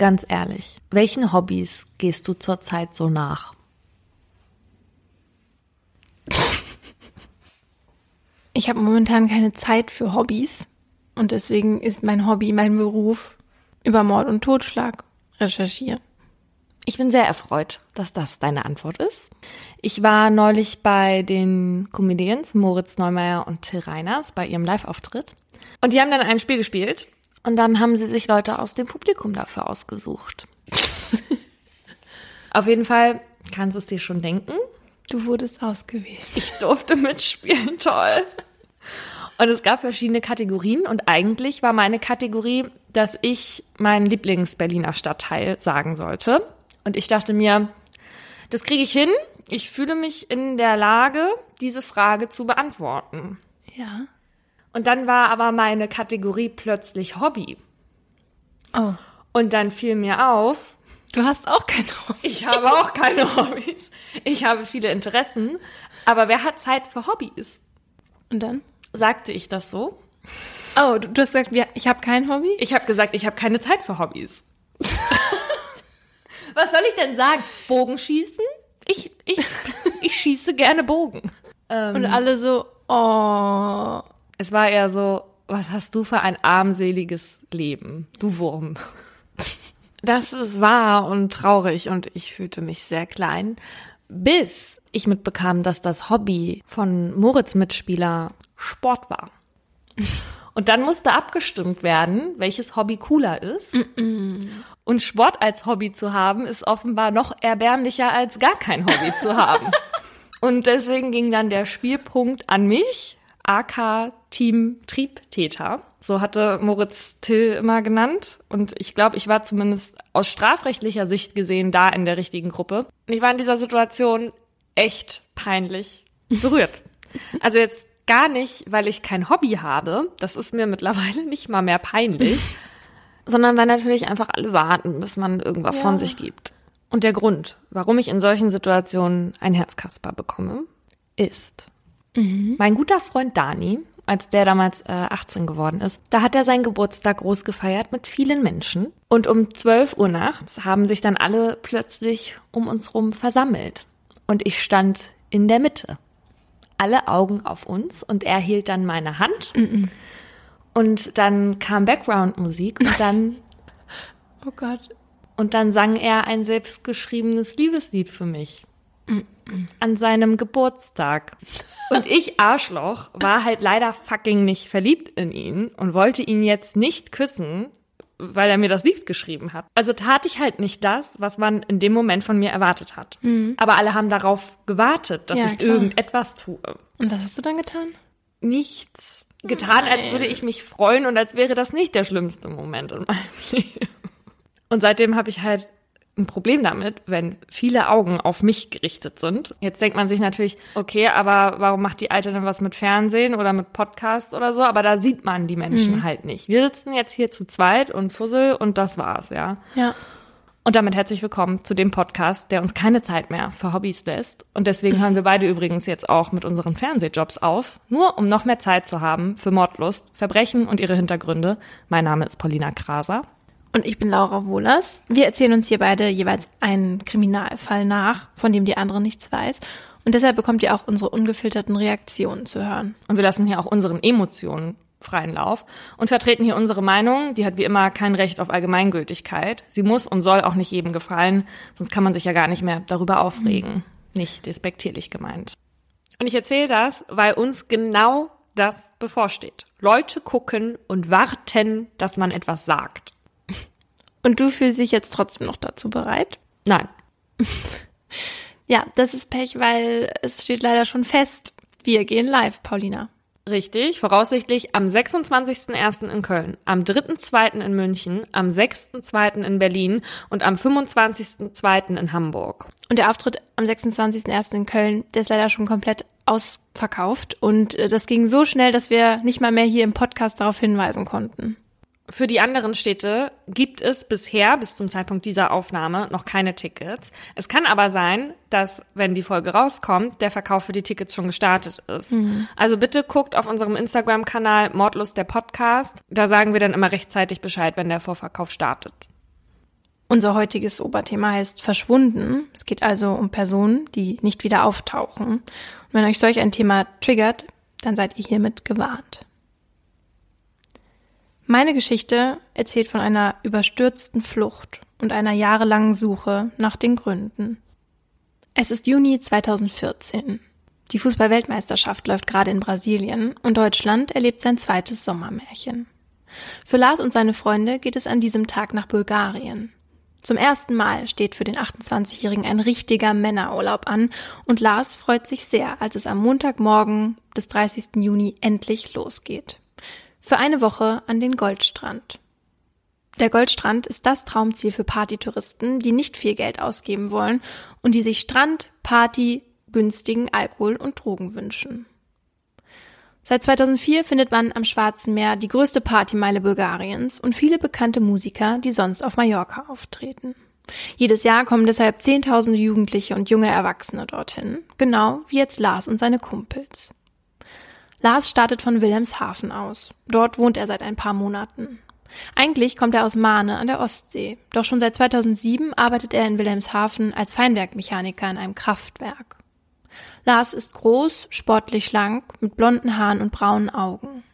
Ganz ehrlich, welchen Hobbys gehst du zurzeit so nach? Ich habe momentan keine Zeit für Hobbys und deswegen ist mein Hobby, mein Beruf über Mord und Totschlag recherchieren. Ich bin sehr erfreut, dass das deine Antwort ist. Ich war neulich bei den Comedians Moritz Neumeier und Till Reiners bei ihrem Live-Auftritt. Und die haben dann ein Spiel gespielt. Und dann haben sie sich Leute aus dem Publikum dafür ausgesucht. Auf jeden Fall kannst du es dir schon denken. Du wurdest ausgewählt. Ich durfte mitspielen, toll. Und es gab verschiedene Kategorien und eigentlich war meine Kategorie, dass ich meinen Lieblings-Berliner Stadtteil sagen sollte. Und ich dachte mir, das kriege ich hin. Ich fühle mich in der Lage, diese Frage zu beantworten. Ja. Und dann war aber meine Kategorie plötzlich Hobby. Oh. Und dann fiel mir auf, Du hast auch kein Hobby. ich habe auch keine Hobbys. Ich habe viele Interessen. Aber wer hat Zeit für Hobbys? Und dann? Sagte ich das so? Oh, du, du hast gesagt, ich habe kein Hobby? Ich habe gesagt, ich habe keine Zeit für Hobbys. Was soll ich denn sagen? Bogenschießen? Ich, ich, ich schieße gerne Bogen. Ähm, Und alle so, oh. Es war eher so, was hast du für ein armseliges Leben, du Wurm. Das ist wahr und traurig und ich fühlte mich sehr klein, bis ich mitbekam, dass das Hobby von Moritz Mitspieler Sport war. Und dann musste abgestimmt werden, welches Hobby cooler ist. Und Sport als Hobby zu haben, ist offenbar noch erbärmlicher als gar kein Hobby zu haben. Und deswegen ging dann der Spielpunkt an mich, AK Team Triebtäter. So hatte Moritz Till immer genannt. Und ich glaube, ich war zumindest aus strafrechtlicher Sicht gesehen da in der richtigen Gruppe. Und ich war in dieser Situation echt peinlich berührt. Also jetzt gar nicht, weil ich kein Hobby habe. Das ist mir mittlerweile nicht mal mehr peinlich. sondern weil natürlich einfach alle warten, bis man irgendwas Ja. von sich gibt. Und der Grund, warum ich in solchen Situationen ein Herzkasper bekomme, ist, mein guter Freund Dani, als der damals äh, 18 geworden ist, da hat er seinen Geburtstag groß gefeiert mit vielen Menschen. Und um 12 Uhr nachts haben sich dann alle plötzlich um uns rum versammelt. Und ich stand in der Mitte. Alle Augen auf uns und er hielt dann meine Hand. Und dann kam Background-Musik und dann Oh Gott. und dann sang er ein selbstgeschriebenes Liebeslied für mich. An seinem Geburtstag. Und ich, Arschloch, war halt leider fucking nicht verliebt in ihn und wollte ihn jetzt nicht küssen, weil er mir das Lied geschrieben hat. Also tat ich halt nicht das, was man in dem Moment von mir erwartet hat. Aber alle haben darauf gewartet, dass Ja, ich klar. irgendetwas tue. Und was hast du dann getan? Nichts getan, als Nein. würde ich mich freuen und als wäre das nicht der schlimmste Moment in meinem Leben. Und seitdem habe ich halt ein Problem damit, wenn viele Augen auf mich gerichtet sind. Jetzt denkt man sich natürlich, okay, aber warum macht die Alte denn was mit Fernsehen oder mit Podcast oder so? Aber da sieht man die Menschen halt nicht. Wir sitzen jetzt hier zu zweit und fussel und das war's, ja. Ja. Und damit herzlich willkommen zu dem Podcast, der uns keine Zeit mehr für Hobbys lässt. Und deswegen hören wir beide übrigens jetzt auch mit unseren Fernsehjobs auf, nur um noch mehr Zeit zu haben für Mordlust, Verbrechen und ihre Hintergründe. Mein Name ist Paulina Kraser. Und ich bin Laura Wohlers. Wir erzählen uns hier beide jeweils einen Kriminalfall nach, von dem die andere nichts weiß. Und deshalb bekommt ihr auch unsere ungefilterten Reaktionen zu hören. Und wir lassen hier auch unseren Emotionen freien Lauf und vertreten hier unsere Meinung. Die hat wie immer kein Recht auf Allgemeingültigkeit. Sie muss und soll auch nicht jedem gefallen, sonst kann man sich ja gar nicht mehr darüber aufregen. Nicht despektierlich gemeint. Und ich erzähle das, weil uns genau das bevorsteht. Leute gucken und warten, dass man etwas sagt. Und du fühlst dich jetzt trotzdem noch dazu bereit? Nein. Ja, das ist Pech, weil es steht leider schon fest. Wir gehen live, Paulina. Richtig, voraussichtlich am 26.01. in Köln, am 3.02. in München, am 6.02. in Berlin und am 25.02. in Hamburg. Und der Auftritt am 26.01. in Köln, der ist leider schon komplett ausverkauft. Und äh, das ging so schnell, dass wir nicht mal mehr hier im Podcast darauf hinweisen konnten. Für die anderen Städte gibt es bisher bis zum Zeitpunkt dieser Aufnahme noch keine Tickets. Es kann aber sein, dass, wenn die Folge rauskommt, der Verkauf für die Tickets schon gestartet ist. Also bitte guckt auf unserem Instagram-Kanal Mordlust der Podcast. Da sagen wir dann immer rechtzeitig Bescheid, wenn der Vorverkauf startet. Unser heutiges Oberthema heißt Verschwunden. Es geht also um Personen, die nicht wieder auftauchen. Und wenn euch solch ein Thema triggert, dann seid ihr hiermit gewarnt. Meine Geschichte erzählt von einer überstürzten Flucht und einer jahrelangen Suche nach den Gründen. Es ist Juni 2014. Die Fußballweltmeisterschaft läuft gerade in Brasilien und Deutschland erlebt sein zweites Sommermärchen. Für Lars und seine Freunde geht es an diesem Tag nach Bulgarien. Zum ersten Mal steht für den 28-Jährigen ein richtiger Männerurlaub an und Lars freut sich sehr, als es am Montagmorgen des 30. Juni endlich losgeht. Für eine Woche an den Goldstrand. Der Goldstrand ist das Traumziel für Partytouristen, die nicht viel Geld ausgeben wollen und die sich Strand, Party, günstigen Alkohol und Drogen wünschen. Seit 2004 findet man am Schwarzen Meer die größte Partymeile Bulgariens und viele bekannte Musiker, die sonst auf Mallorca auftreten. Jedes Jahr kommen deshalb Zehntausende Jugendliche und junge Erwachsene dorthin, genau wie jetzt Lars und seine Kumpels. Lars startet von Wilhelmshaven aus. Dort wohnt er seit ein paar Monaten. Eigentlich kommt er aus Mahne an der Ostsee, doch schon seit 2007 arbeitet er in Wilhelmshaven als Feinwerkmechaniker in einem Kraftwerk. Lars ist groß, sportlich schlank, mit blonden Haaren und braunen Augen.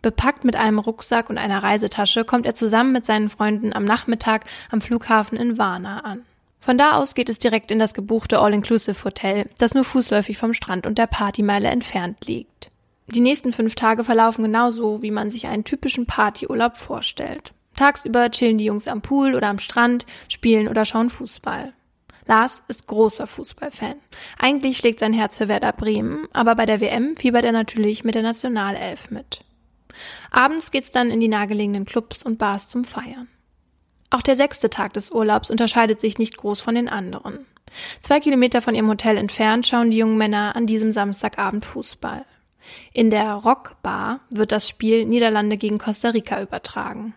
Bepackt mit einem Rucksack und einer Reisetasche kommt er zusammen mit seinen Freunden am Nachmittag am Flughafen in Varna an. Von da aus geht es direkt in das gebuchte All-Inclusive-Hotel, das nur fußläufig vom Strand und der Partymeile entfernt liegt. Die nächsten fünf Tage verlaufen genauso, wie man sich einen typischen Partyurlaub vorstellt. Tagsüber chillen die Jungs am Pool oder am Strand, spielen oder schauen Fußball. Lars ist großer Fußballfan. Eigentlich schlägt sein Herz für Werder Bremen, aber bei der WM fiebert er natürlich mit der Nationalelf mit. Abends geht's dann in die nahegelegenen Clubs und Bars zum Feiern. Auch der sechste Tag des Urlaubs unterscheidet sich nicht groß von den anderen. Zwei Kilometer von ihrem Hotel entfernt schauen die jungen Männer an diesem Samstagabend Fußball. In der Rockbar wird das Spiel Niederlande gegen Costa Rica übertragen.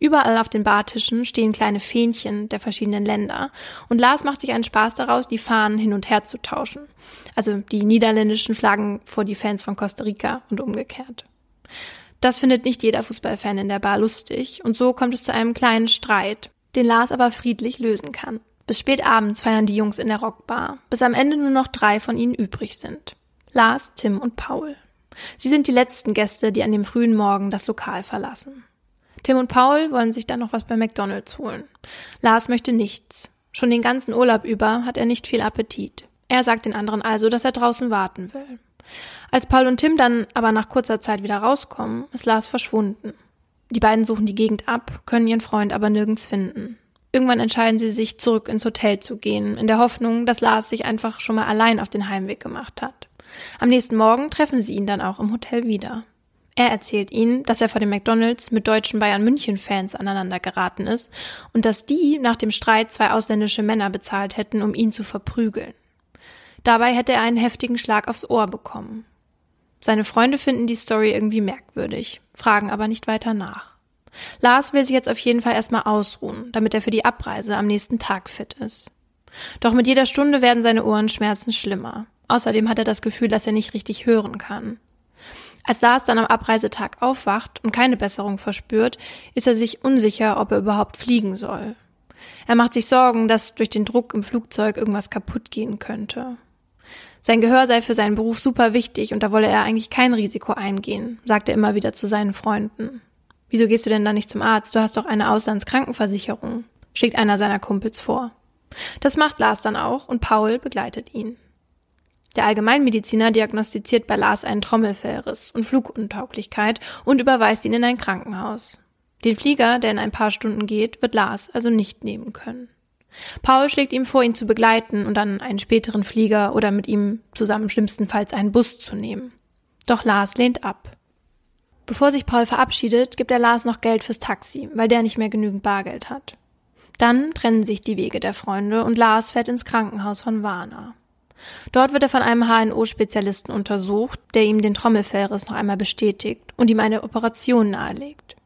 Überall auf den Bartischen stehen kleine Fähnchen der verschiedenen Länder und Lars macht sich einen Spaß daraus, die Fahnen hin und her zu tauschen. Also die niederländischen Flaggen vor die Fans von Costa Rica und umgekehrt. Das findet nicht jeder Fußballfan in der Bar lustig und so kommt es zu einem kleinen Streit, den Lars aber friedlich lösen kann. Bis spät abends feiern die Jungs in der Rockbar, bis am Ende nur noch drei von ihnen übrig sind. Lars, Tim und Paul. Sie sind die letzten Gäste, die an dem frühen Morgen das Lokal verlassen. Tim und Paul wollen sich dann noch was bei McDonald's holen. Lars möchte nichts. Schon den ganzen Urlaub über hat er nicht viel Appetit. Er sagt den anderen also, dass er draußen warten will. Als Paul und Tim dann aber nach kurzer Zeit wieder rauskommen, ist Lars verschwunden. Die beiden suchen die Gegend ab, können ihren Freund aber nirgends finden. Irgendwann entscheiden sie sich, zurück ins Hotel zu gehen, in der Hoffnung, dass Lars sich einfach schon mal allein auf den Heimweg gemacht hat. Am nächsten Morgen treffen sie ihn dann auch im Hotel wieder. Er erzählt ihnen, dass er vor dem McDonalds mit deutschen Bayern München Fans aneinander geraten ist und dass die nach dem Streit zwei ausländische Männer bezahlt hätten, um ihn zu verprügeln. Dabei hätte er einen heftigen Schlag aufs Ohr bekommen. Seine Freunde finden die Story irgendwie merkwürdig, fragen aber nicht weiter nach. Lars will sich jetzt auf jeden Fall erstmal ausruhen, damit er für die Abreise am nächsten Tag fit ist. Doch mit jeder Stunde werden seine Ohrenschmerzen schlimmer. Außerdem hat er das Gefühl, dass er nicht richtig hören kann. Als Lars dann am Abreisetag aufwacht und keine Besserung verspürt, ist er sich unsicher, ob er überhaupt fliegen soll. Er macht sich Sorgen, dass durch den Druck im Flugzeug irgendwas kaputt gehen könnte. Sein Gehör sei für seinen Beruf super wichtig und da wolle er eigentlich kein Risiko eingehen, sagt er immer wieder zu seinen Freunden. Wieso gehst du denn da nicht zum Arzt? Du hast doch eine Auslandskrankenversicherung, schlägt einer seiner Kumpels vor. Das macht Lars dann auch und Paul begleitet ihn. Der Allgemeinmediziner diagnostiziert bei Lars einen Trommelfellriss und Fluguntauglichkeit und überweist ihn in ein Krankenhaus. Den Flieger, der in ein paar Stunden geht, wird Lars also nicht nehmen können. Paul schlägt ihm vor, ihn zu begleiten und dann einen späteren Flieger oder mit ihm zusammen schlimmstenfalls einen Bus zu nehmen. Doch Lars lehnt ab. Bevor sich Paul verabschiedet, gibt er Lars noch Geld fürs Taxi, weil der nicht mehr genügend Bargeld hat. Dann trennen sich die Wege der Freunde und Lars fährt ins Krankenhaus von Warner. Dort wird er von einem HNO-Spezialisten untersucht, der ihm den Trommelfellriss noch einmal bestätigt und ihm eine Operation nahelegt.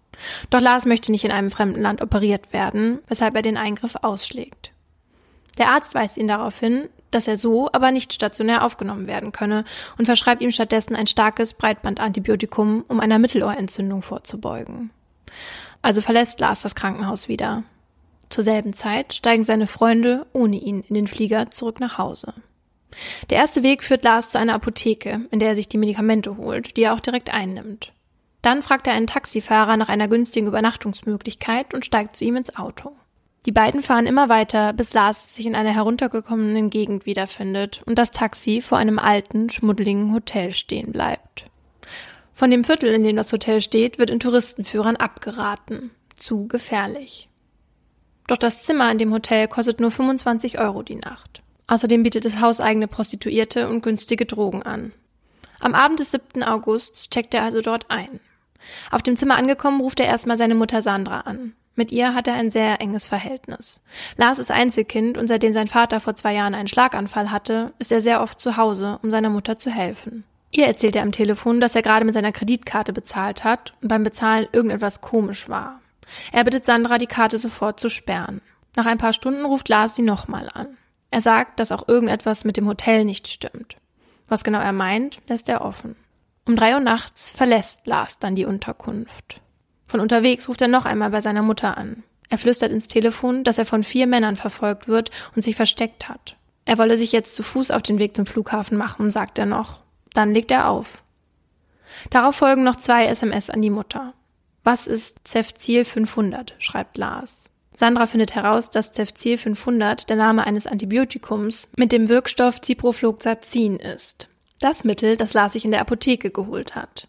Doch Lars möchte nicht in einem fremden Land operiert werden, weshalb er den Eingriff ausschlägt. Der Arzt weist ihn darauf hin, dass er so aber nicht stationär aufgenommen werden könne und verschreibt ihm stattdessen ein starkes Breitbandantibiotikum, um einer Mittelohrentzündung vorzubeugen. Also verlässt Lars das Krankenhaus wieder. Zur selben Zeit steigen seine Freunde ohne ihn in den Flieger zurück nach Hause. Der erste Weg führt Lars zu einer Apotheke, in der er sich die Medikamente holt, die er auch direkt einnimmt. Dann fragt er einen Taxifahrer nach einer günstigen Übernachtungsmöglichkeit und steigt zu ihm ins Auto. Die beiden fahren immer weiter, bis Lars sich in einer heruntergekommenen Gegend wiederfindet und das Taxi vor einem alten, schmuddeligen Hotel stehen bleibt. Von dem Viertel, in dem das Hotel steht, wird in Touristenführern abgeraten. Zu gefährlich. Doch das Zimmer in dem Hotel kostet nur 25 Euro die Nacht. Außerdem bietet es hauseigene Prostituierte und günstige Drogen an. Am Abend des 7. Augusts checkt er also dort ein. Auf dem Zimmer angekommen, ruft er erstmal seine Mutter Sandra an. Mit ihr hat er ein sehr enges Verhältnis. Lars ist Einzelkind und seitdem sein Vater vor zwei Jahren einen Schlaganfall hatte, ist er sehr oft zu Hause, um seiner Mutter zu helfen. Ihr erzählt er am Telefon, dass er gerade mit seiner Kreditkarte bezahlt hat und beim Bezahlen irgendetwas komisch war. Er bittet Sandra, die Karte sofort zu sperren. Nach ein paar Stunden ruft Lars sie nochmal an. Er sagt, dass auch irgendetwas mit dem Hotel nicht stimmt. Was genau er meint, lässt er offen. Um drei Uhr nachts verlässt Lars dann die Unterkunft. Von unterwegs ruft er noch einmal bei seiner Mutter an. Er flüstert ins Telefon, dass er von vier Männern verfolgt wird und sich versteckt hat. Er wolle sich jetzt zu Fuß auf den Weg zum Flughafen machen, sagt er noch. Dann legt er auf. Darauf folgen noch zwei SMS an die Mutter. Was ist Cefzil 500? schreibt Lars. Sandra findet heraus, dass Cefzil 500 der Name eines Antibiotikums mit dem Wirkstoff Ciprofloxacin ist. Das Mittel, das Lars sich in der Apotheke geholt hat.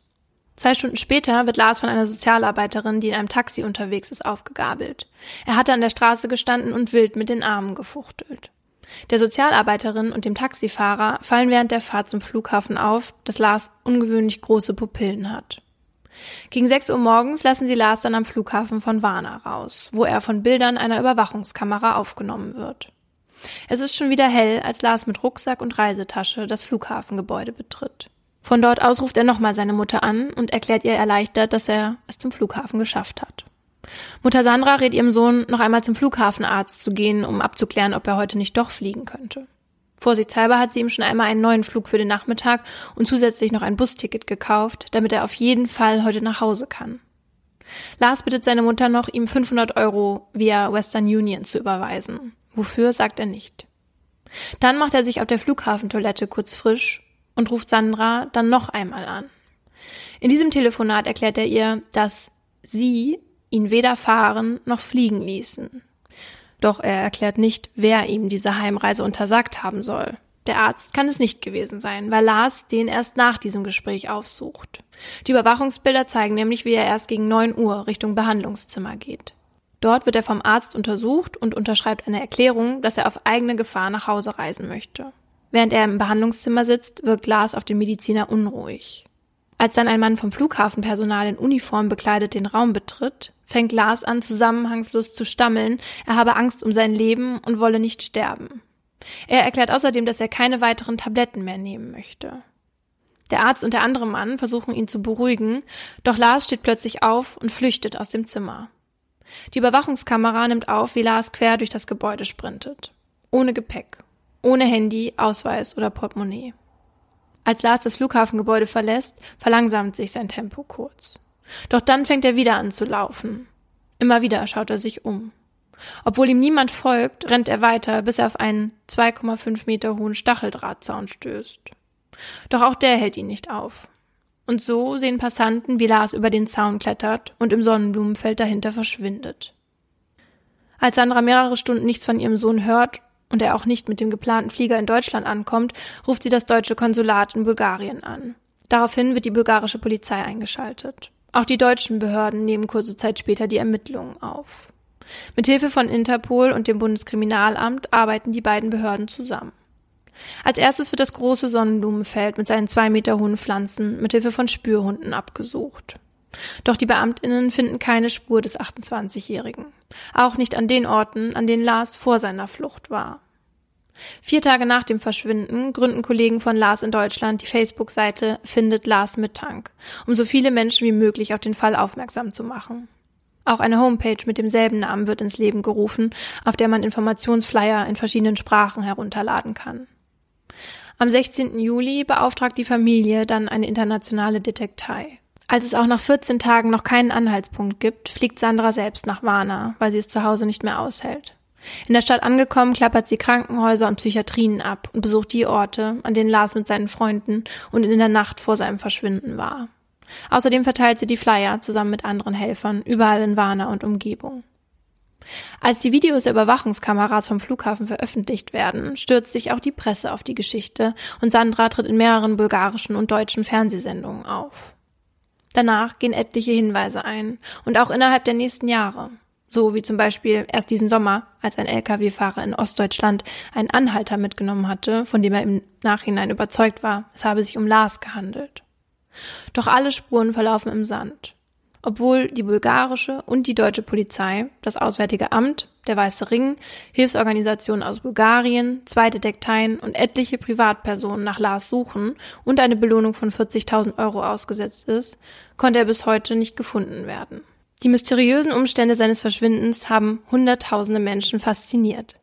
Zwei Stunden später wird Lars von einer Sozialarbeiterin, die in einem Taxi unterwegs ist, aufgegabelt. Er hatte an der Straße gestanden und wild mit den Armen gefuchtelt. Der Sozialarbeiterin und dem Taxifahrer fallen während der Fahrt zum Flughafen auf, dass Lars ungewöhnlich große Pupillen hat. Gegen 6 Uhr morgens lassen sie Lars dann am Flughafen von Varna raus, wo er von Bildern einer Überwachungskamera aufgenommen wird. Es ist schon wieder hell, als Lars mit Rucksack und Reisetasche das Flughafengebäude betritt. Von dort aus ruft er nochmal seine Mutter an und erklärt ihr erleichtert, dass er es zum Flughafen geschafft hat. Mutter Sandra rät ihrem Sohn, noch einmal zum Flughafenarzt zu gehen, um abzuklären, ob er heute nicht doch fliegen könnte. Vorsichtshalber hat sie ihm schon einmal einen neuen Flug für den Nachmittag und zusätzlich noch ein Busticket gekauft, damit er auf jeden Fall heute nach Hause kann. Lars bittet seine Mutter noch, ihm 500 Euro via Western Union zu überweisen. Wofür, sagt er nicht. Dann macht er sich auf der Flughafentoilette kurz frisch und ruft Sandra dann noch einmal an. In diesem Telefonat erklärt er ihr, dass sie ihn weder fahren noch fliegen ließen. Doch er erklärt nicht, wer ihm diese Heimreise untersagt haben soll. Der Arzt kann es nicht gewesen sein, weil Lars den erst nach diesem Gespräch aufsucht. Die Überwachungsbilder zeigen nämlich, wie er erst gegen 9 Uhr Richtung Behandlungszimmer geht. Dort wird er vom Arzt untersucht und unterschreibt eine Erklärung, dass er auf eigene Gefahr nach Hause reisen möchte. Während er im Behandlungszimmer sitzt, wirkt Lars auf den Mediziner unruhig. Als dann ein Mann vom Flughafenpersonal in Uniform bekleidet den Raum betritt, fängt Lars an, zusammenhangslos zu stammeln, er habe Angst um sein Leben und wolle nicht sterben. Er erklärt außerdem, dass er keine weiteren Tabletten mehr nehmen möchte. Der Arzt und der andere Mann versuchen ihn zu beruhigen, doch Lars steht plötzlich auf und flüchtet aus dem Zimmer. Die Überwachungskamera nimmt auf, wie Lars quer durch das Gebäude sprintet. Ohne Gepäck, ohne Handy, Ausweis oder Portemonnaie. Als Lars das Flughafengebäude verlässt, verlangsamt sich sein Tempo kurz. Doch dann fängt er wieder an zu laufen. Immer wieder schaut er sich um. Obwohl ihm niemand folgt, rennt er weiter, bis er auf einen 2,5 Meter hohen Stacheldrahtzaun stößt. Doch auch der hält ihn nicht auf. Und so sehen Passanten, wie Lars über den Zaun klettert und im Sonnenblumenfeld dahinter verschwindet. Als Sandra mehrere Stunden nichts von ihrem Sohn hört und er auch nicht mit dem geplanten Flieger in Deutschland ankommt, ruft sie das deutsche Konsulat in Bulgarien an. Daraufhin wird die bulgarische Polizei eingeschaltet. Auch die deutschen Behörden nehmen kurze Zeit später die Ermittlungen auf. Mit Hilfe von Interpol und dem Bundeskriminalamt arbeiten die beiden Behörden zusammen. Als erstes wird das große Sonnenblumenfeld mit seinen zwei Meter hohen Pflanzen mit Hilfe von Spürhunden abgesucht. Doch die Beamtinnen finden keine Spur des 28-Jährigen. Auch nicht an den Orten, an denen Lars vor seiner Flucht war. Vier Tage nach dem Verschwinden gründen Kollegen von Lars in Deutschland die Facebook-Seite Findet Lars mit Tank, um so viele Menschen wie möglich auf den Fall aufmerksam zu machen. Auch eine Homepage mit demselben Namen wird ins Leben gerufen, auf der man Informationsflyer in verschiedenen Sprachen herunterladen kann. Am 16. Juli beauftragt die Familie dann eine internationale Detektei. Als es auch nach 14 Tagen noch keinen Anhaltspunkt gibt, fliegt Sandra selbst nach Warna, weil sie es zu Hause nicht mehr aushält. In der Stadt angekommen, klappert sie Krankenhäuser und Psychiatrien ab und besucht die Orte, an denen Lars mit seinen Freunden und in der Nacht vor seinem Verschwinden war. Außerdem verteilt sie die Flyer zusammen mit anderen Helfern überall in Warna und Umgebung. Als die Videos der Überwachungskameras vom Flughafen veröffentlicht werden, stürzt sich auch die Presse auf die Geschichte und Sandra tritt in mehreren bulgarischen und deutschen Fernsehsendungen auf. Danach gehen etliche Hinweise ein und auch innerhalb der nächsten Jahre. So wie zum Beispiel erst diesen Sommer, als ein Lkw-Fahrer in Ostdeutschland einen Anhalter mitgenommen hatte, von dem er im Nachhinein überzeugt war, es habe sich um Lars gehandelt. Doch alle Spuren verlaufen im Sand. Obwohl die bulgarische und die deutsche Polizei, das Auswärtige Amt, der Weiße Ring, Hilfsorganisationen aus Bulgarien, zwei Detekteien und etliche Privatpersonen nach Lars suchen und eine Belohnung von 40.000 Euro ausgesetzt ist, konnte er bis heute nicht gefunden werden. Die mysteriösen Umstände seines Verschwindens haben Hunderttausende Menschen fasziniert.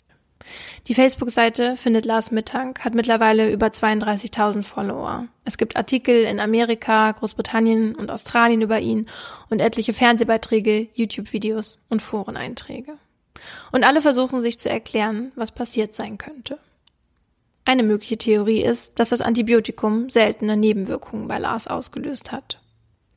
Die Facebook-Seite Findet Lars Mittank hat mittlerweile über 32.000 Follower. Es gibt Artikel in Amerika, Großbritannien und Australien über ihn und etliche Fernsehbeiträge, YouTube-Videos und Foreneinträge. Und alle versuchen sich zu erklären, was passiert sein könnte. Eine mögliche Theorie ist, dass das Antibiotikum seltene Nebenwirkungen bei Lars ausgelöst hat.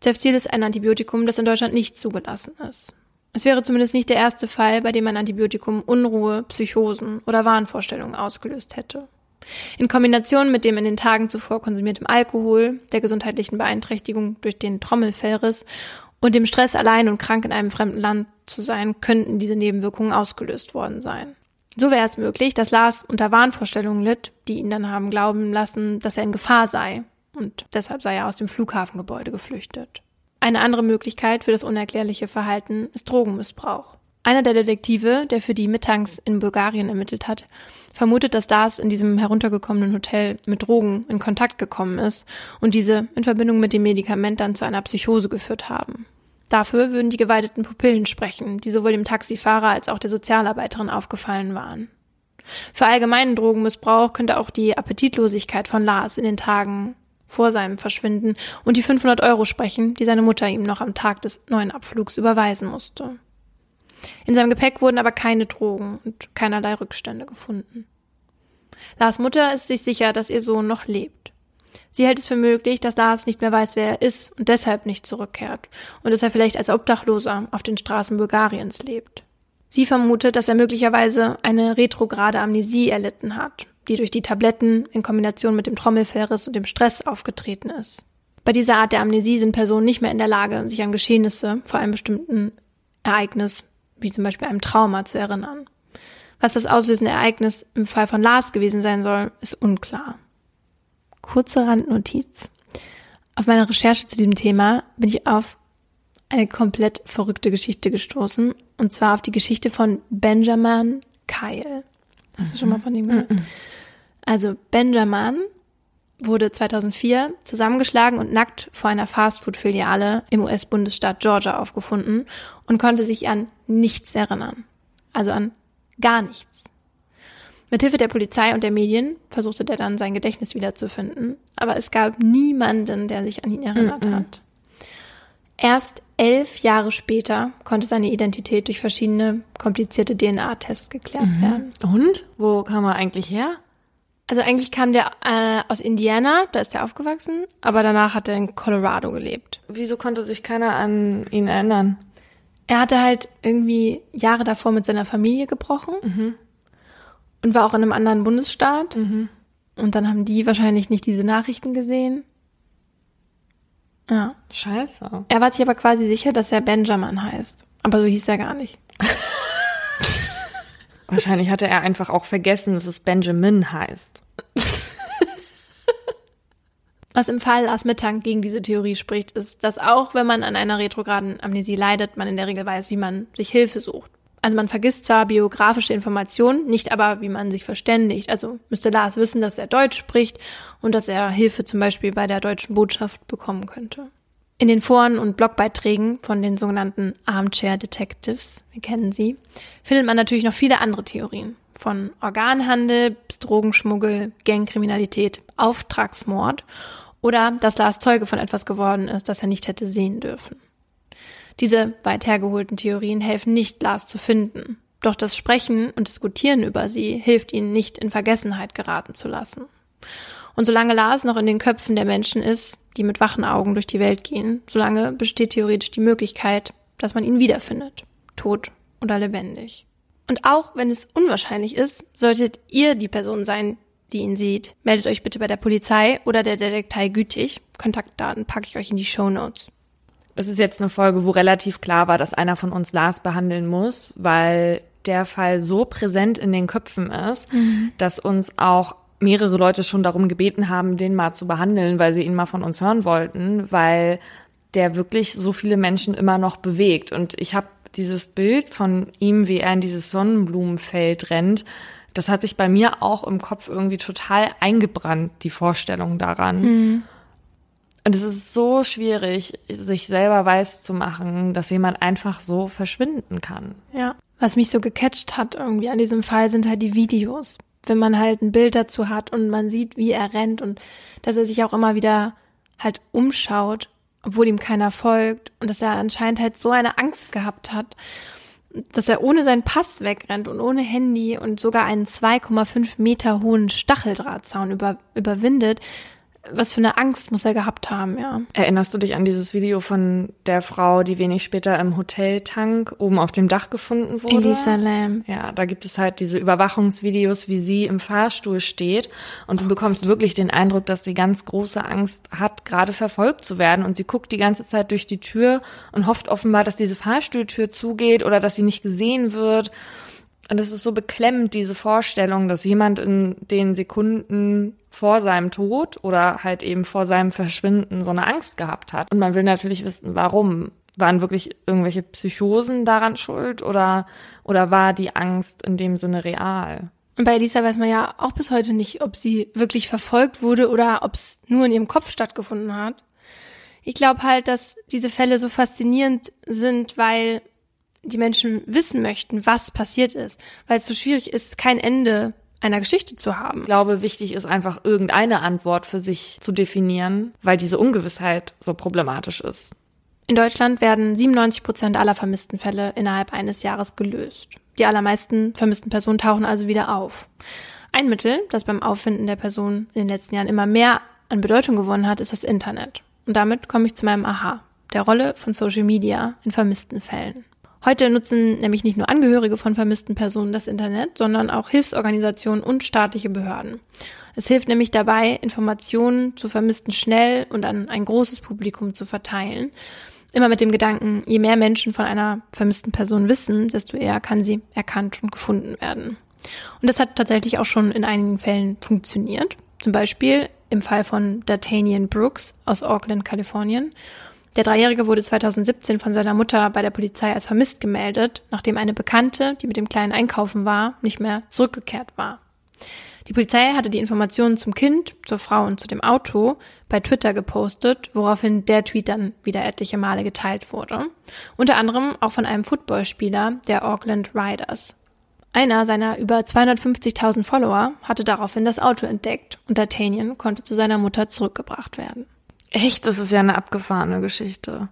Ceftil ist ein Antibiotikum, das in Deutschland nicht zugelassen ist. Es wäre zumindest nicht der erste Fall, bei dem ein Antibiotikum Unruhe, Psychosen oder Wahnvorstellungen ausgelöst hätte. In Kombination mit dem in den Tagen zuvor konsumiertem Alkohol, der gesundheitlichen Beeinträchtigung durch den Trommelfellriss und dem Stress, allein und krank in einem fremden Land zu sein, könnten diese Nebenwirkungen ausgelöst worden sein. So wäre es möglich, dass Lars unter Wahnvorstellungen litt, die ihn dann haben glauben lassen, dass er in Gefahr sei und deshalb sei er aus dem Flughafengebäude geflüchtet. Eine andere Möglichkeit für das unerklärliche Verhalten ist Drogenmissbrauch. Einer der Detektive, der für die Mittanks in Bulgarien ermittelt hat, vermutet, dass Dars in diesem heruntergekommenen Hotel mit Drogen in Kontakt gekommen ist und diese in Verbindung mit dem Medikament dann zu einer Psychose geführt haben. Dafür würden die geweiteten Pupillen sprechen, die sowohl dem Taxifahrer als auch der Sozialarbeiterin aufgefallen waren. Für allgemeinen Drogenmissbrauch könnte auch die Appetitlosigkeit von Lars in den Tagen vor seinem Verschwinden und die 500 Euro sprechen, die seine Mutter ihm noch am Tag des neuen Abflugs überweisen musste. In seinem Gepäck wurden aber keine Drogen und keinerlei Rückstände gefunden. Lars Mutter ist sich sicher, dass ihr Sohn noch lebt. Sie hält es für möglich, dass Lars nicht mehr weiß, wer er ist und deshalb nicht zurückkehrt und dass er vielleicht als Obdachloser auf den Straßen Bulgariens lebt. Sie vermutet, dass er möglicherweise eine retrograde Amnesie erlitten hat die durch die Tabletten in Kombination mit dem Trommelfellriss und dem Stress aufgetreten ist. Bei dieser Art der Amnesie sind Personen nicht mehr in der Lage, sich an Geschehnisse vor einem bestimmten Ereignis, wie zum Beispiel einem Trauma, zu erinnern. Was das auslösende Ereignis im Fall von Lars gewesen sein soll, ist unklar. Kurze Randnotiz. Auf meiner Recherche zu diesem Thema bin ich auf eine komplett verrückte Geschichte gestoßen. Und zwar auf die Geschichte von Benjamin Kyle. Hast du schon mal von ihm gehört? Mhm. Also Benjamin wurde 2004 zusammengeschlagen und nackt vor einer Fastfood-Filiale im US-Bundesstaat Georgia aufgefunden und konnte sich an nichts erinnern. Also an gar nichts. Mithilfe der Polizei und der Medien versuchte der dann sein Gedächtnis wiederzufinden, aber es gab niemanden, der sich an ihn erinnert mm -mm. hat. Erst elf Jahre später konnte seine Identität durch verschiedene komplizierte DNA-Tests geklärt mhm. werden. Und? Wo kam er eigentlich her? Also eigentlich kam der äh, aus Indiana, da ist er aufgewachsen, aber danach hat er in Colorado gelebt. Wieso konnte sich keiner an ihn erinnern? Er hatte halt irgendwie Jahre davor mit seiner Familie gebrochen mhm. und war auch in einem anderen Bundesstaat. Mhm. Und dann haben die wahrscheinlich nicht diese Nachrichten gesehen. Ja. Scheiße. Er war sich aber quasi sicher, dass er Benjamin heißt. Aber so hieß er gar nicht. Wahrscheinlich hatte er einfach auch vergessen, dass es Benjamin heißt. Was im Fall Lars Mittank gegen diese Theorie spricht, ist, dass auch wenn man an einer retrograden Amnesie leidet, man in der Regel weiß, wie man sich Hilfe sucht. Also man vergisst zwar biografische Informationen, nicht aber, wie man sich verständigt. Also müsste Lars wissen, dass er Deutsch spricht und dass er Hilfe zum Beispiel bei der deutschen Botschaft bekommen könnte. In den Foren und Blogbeiträgen von den sogenannten Armchair Detectives, wir kennen sie, findet man natürlich noch viele andere Theorien. Von Organhandel bis Drogenschmuggel, Gangkriminalität, Auftragsmord Oder dass Lars Zeuge von etwas geworden ist, das er nicht hätte sehen dürfen. Diese weit hergeholten Theorien helfen nicht, Lars zu finden. Doch das Sprechen und Diskutieren über sie hilft ihnen nicht in Vergessenheit geraten zu lassen. Und solange Lars noch in den Köpfen der Menschen ist, die mit wachen Augen durch die Welt gehen, solange besteht theoretisch die Möglichkeit, dass man ihn wiederfindet, tot oder lebendig. Und auch wenn es unwahrscheinlich ist, solltet ihr die Person sein, die ihn sieht, meldet euch bitte bei der Polizei oder der Detektei gütig. Kontaktdaten packe ich euch in die Show Notes. Das ist jetzt eine Folge, wo relativ klar war, dass einer von uns Lars behandeln muss, weil der Fall so präsent in den Köpfen ist, mhm. dass uns auch mehrere Leute schon darum gebeten haben, den mal zu behandeln, weil sie ihn mal von uns hören wollten, weil der wirklich so viele Menschen immer noch bewegt. Und ich habe dieses Bild von ihm, wie er in dieses Sonnenblumenfeld rennt, das hat sich bei mir auch im Kopf irgendwie total eingebrannt, die Vorstellung daran. Mhm. Und es ist so schwierig, sich selber weiß zu machen, dass jemand einfach so verschwinden kann. Ja. Was mich so gecatcht hat irgendwie an diesem Fall sind halt die Videos. Wenn man halt ein Bild dazu hat und man sieht, wie er rennt und dass er sich auch immer wieder halt umschaut, obwohl ihm keiner folgt und dass er anscheinend halt so eine Angst gehabt hat, dass er ohne seinen Pass wegrennt und ohne Handy und sogar einen 2,5 Meter hohen Stacheldrahtzaun über, überwindet, was für eine Angst muss er gehabt haben, ja. Erinnerst du dich an dieses Video von der Frau, die wenig später im Hoteltank oben auf dem Dach gefunden wurde? Elisa Lam. Ja, da gibt es halt diese Überwachungsvideos, wie sie im Fahrstuhl steht und du bekommst wirklich den Eindruck, dass sie ganz große Angst hat, gerade verfolgt zu werden und sie guckt die ganze Zeit durch die Tür und hofft offenbar, dass diese Fahrstuhltür zugeht oder dass sie nicht gesehen wird. Und es ist so beklemmend, diese Vorstellung, dass jemand in den Sekunden vor seinem Tod oder halt eben vor seinem Verschwinden so eine Angst gehabt hat. Und man will natürlich wissen, warum. Waren wirklich irgendwelche Psychosen daran schuld oder, oder war die Angst in dem Sinne real? Und bei Elisa weiß man ja auch bis heute nicht, ob sie wirklich verfolgt wurde oder ob es nur in ihrem Kopf stattgefunden hat. Ich glaube halt, dass diese Fälle so faszinierend sind, weil die Menschen wissen möchten, was passiert ist, weil es so schwierig ist, kein Ende einer Geschichte zu haben. Ich glaube, wichtig ist einfach irgendeine Antwort für sich zu definieren, weil diese Ungewissheit so problematisch ist. In Deutschland werden 97 Prozent aller vermissten Fälle innerhalb eines Jahres gelöst. Die allermeisten vermissten Personen tauchen also wieder auf. Ein Mittel, das beim Auffinden der Person in den letzten Jahren immer mehr an Bedeutung gewonnen hat, ist das Internet. Und damit komme ich zu meinem Aha, der Rolle von Social Media in vermissten Fällen. Heute nutzen nämlich nicht nur Angehörige von vermissten Personen das Internet, sondern auch Hilfsorganisationen und staatliche Behörden. Es hilft nämlich dabei, Informationen zu Vermissten schnell und an ein großes Publikum zu verteilen. Immer mit dem Gedanken, je mehr Menschen von einer vermissten Person wissen, desto eher kann sie erkannt und gefunden werden. Und das hat tatsächlich auch schon in einigen Fällen funktioniert. Zum Beispiel im Fall von Datanian Brooks aus Auckland, Kalifornien. Der Dreijährige wurde 2017 von seiner Mutter bei der Polizei als vermisst gemeldet, nachdem eine Bekannte, die mit dem Kleinen einkaufen war, nicht mehr zurückgekehrt war. Die Polizei hatte die Informationen zum Kind, zur Frau und zu dem Auto bei Twitter gepostet, woraufhin der Tweet dann wieder etliche Male geteilt wurde. Unter anderem auch von einem Footballspieler der Auckland Riders. Einer seiner über 250.000 Follower hatte daraufhin das Auto entdeckt und D'Artagnan konnte zu seiner Mutter zurückgebracht werden. Echt, das ist ja eine abgefahrene Geschichte.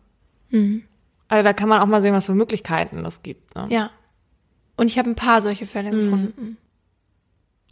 Mhm. Also da kann man auch mal sehen, was für Möglichkeiten es gibt. Ne? Ja. Und ich habe ein paar solche Fälle mhm. gefunden.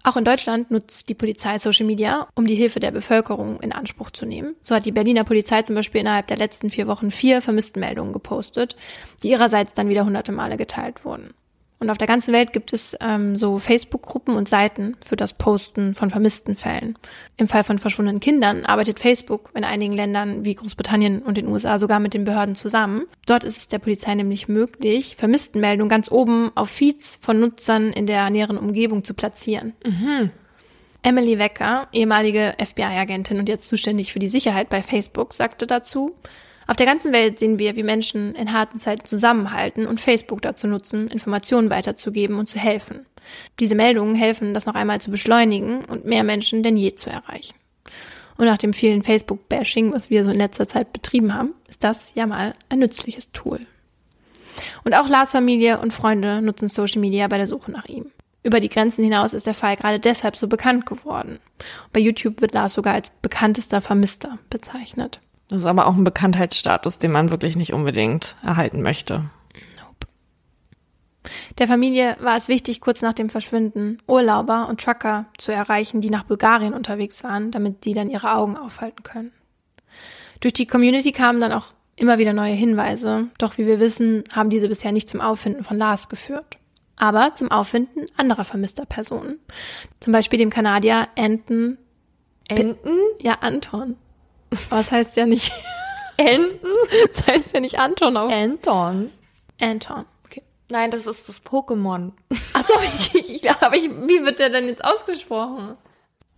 Auch in Deutschland nutzt die Polizei Social Media, um die Hilfe der Bevölkerung in Anspruch zu nehmen. So hat die Berliner Polizei zum Beispiel innerhalb der letzten vier Wochen vier Vermisstenmeldungen gepostet, die ihrerseits dann wieder hunderte Male geteilt wurden. Und auf der ganzen Welt gibt es ähm, so Facebook-Gruppen und Seiten für das Posten von vermissten Fällen. Im Fall von verschwundenen Kindern arbeitet Facebook in einigen Ländern wie Großbritannien und den USA sogar mit den Behörden zusammen. Dort ist es der Polizei nämlich möglich, Vermisstenmeldungen ganz oben auf Feeds von Nutzern in der näheren Umgebung zu platzieren. Mhm. Emily Wecker, ehemalige FBI-Agentin und jetzt zuständig für die Sicherheit bei Facebook, sagte dazu, auf der ganzen Welt sehen wir, wie Menschen in harten Zeiten zusammenhalten und Facebook dazu nutzen, Informationen weiterzugeben und zu helfen. Diese Meldungen helfen, das noch einmal zu beschleunigen und mehr Menschen denn je zu erreichen. Und nach dem vielen Facebook-Bashing, was wir so in letzter Zeit betrieben haben, ist das ja mal ein nützliches Tool. Und auch Lars Familie und Freunde nutzen Social Media bei der Suche nach ihm. Über die Grenzen hinaus ist der Fall gerade deshalb so bekannt geworden. Bei YouTube wird Lars sogar als bekanntester Vermisster bezeichnet. Das ist aber auch ein Bekanntheitsstatus, den man wirklich nicht unbedingt erhalten möchte. Nope. Der Familie war es wichtig, kurz nach dem Verschwinden Urlauber und Trucker zu erreichen, die nach Bulgarien unterwegs waren, damit sie dann ihre Augen aufhalten können. Durch die Community kamen dann auch immer wieder neue Hinweise, doch wie wir wissen, haben diese bisher nicht zum Auffinden von Lars geführt, aber zum Auffinden anderer vermisster Personen. Zum Beispiel dem Kanadier Anton. Enten? Ja, Anton. Aber es heißt ja nicht Enten. Das heißt ja nicht Anton auf. Anton. Anton. Okay. Nein, das ist das Pokémon. Achso, ich, ich glaube, ich, wie wird der denn jetzt ausgesprochen?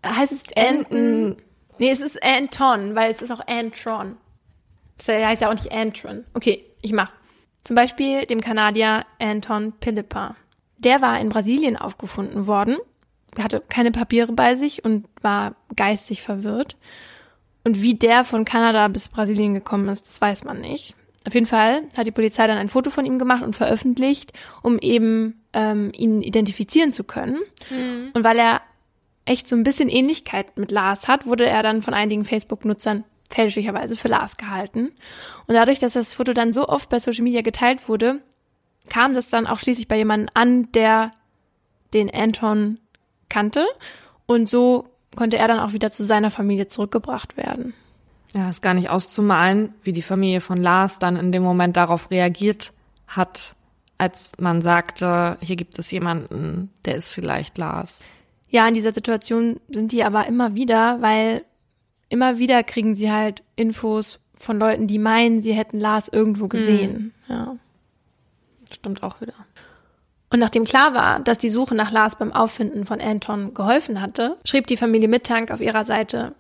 Heißt es Enten? Nee, es ist Anton, weil es ist auch Antron. Das heißt ja auch nicht Antron. Okay, ich mach. Zum Beispiel dem Kanadier Anton Pilipa. Der war in Brasilien aufgefunden worden, hatte keine Papiere bei sich und war geistig verwirrt. Und wie der von Kanada bis Brasilien gekommen ist, das weiß man nicht. Auf jeden Fall hat die Polizei dann ein Foto von ihm gemacht und veröffentlicht, um eben ähm, ihn identifizieren zu können. Mhm. Und weil er echt so ein bisschen Ähnlichkeit mit Lars hat, wurde er dann von einigen Facebook-Nutzern fälschlicherweise für Lars gehalten. Und dadurch, dass das Foto dann so oft bei Social Media geteilt wurde, kam das dann auch schließlich bei jemandem an, der den Anton kannte. Und so konnte er dann auch wieder zu seiner Familie zurückgebracht werden. Ja, ist gar nicht auszumalen, wie die Familie von Lars dann in dem Moment darauf reagiert hat, als man sagte, hier gibt es jemanden, der ist vielleicht Lars. Ja, in dieser Situation sind die aber immer wieder, weil immer wieder kriegen sie halt Infos von Leuten, die meinen, sie hätten Lars irgendwo gesehen. Mhm. Ja. Stimmt auch wieder. Und nachdem klar war, dass die Suche nach Lars beim Auffinden von Anton geholfen hatte, schrieb die Familie Mittank auf ihrer Seite,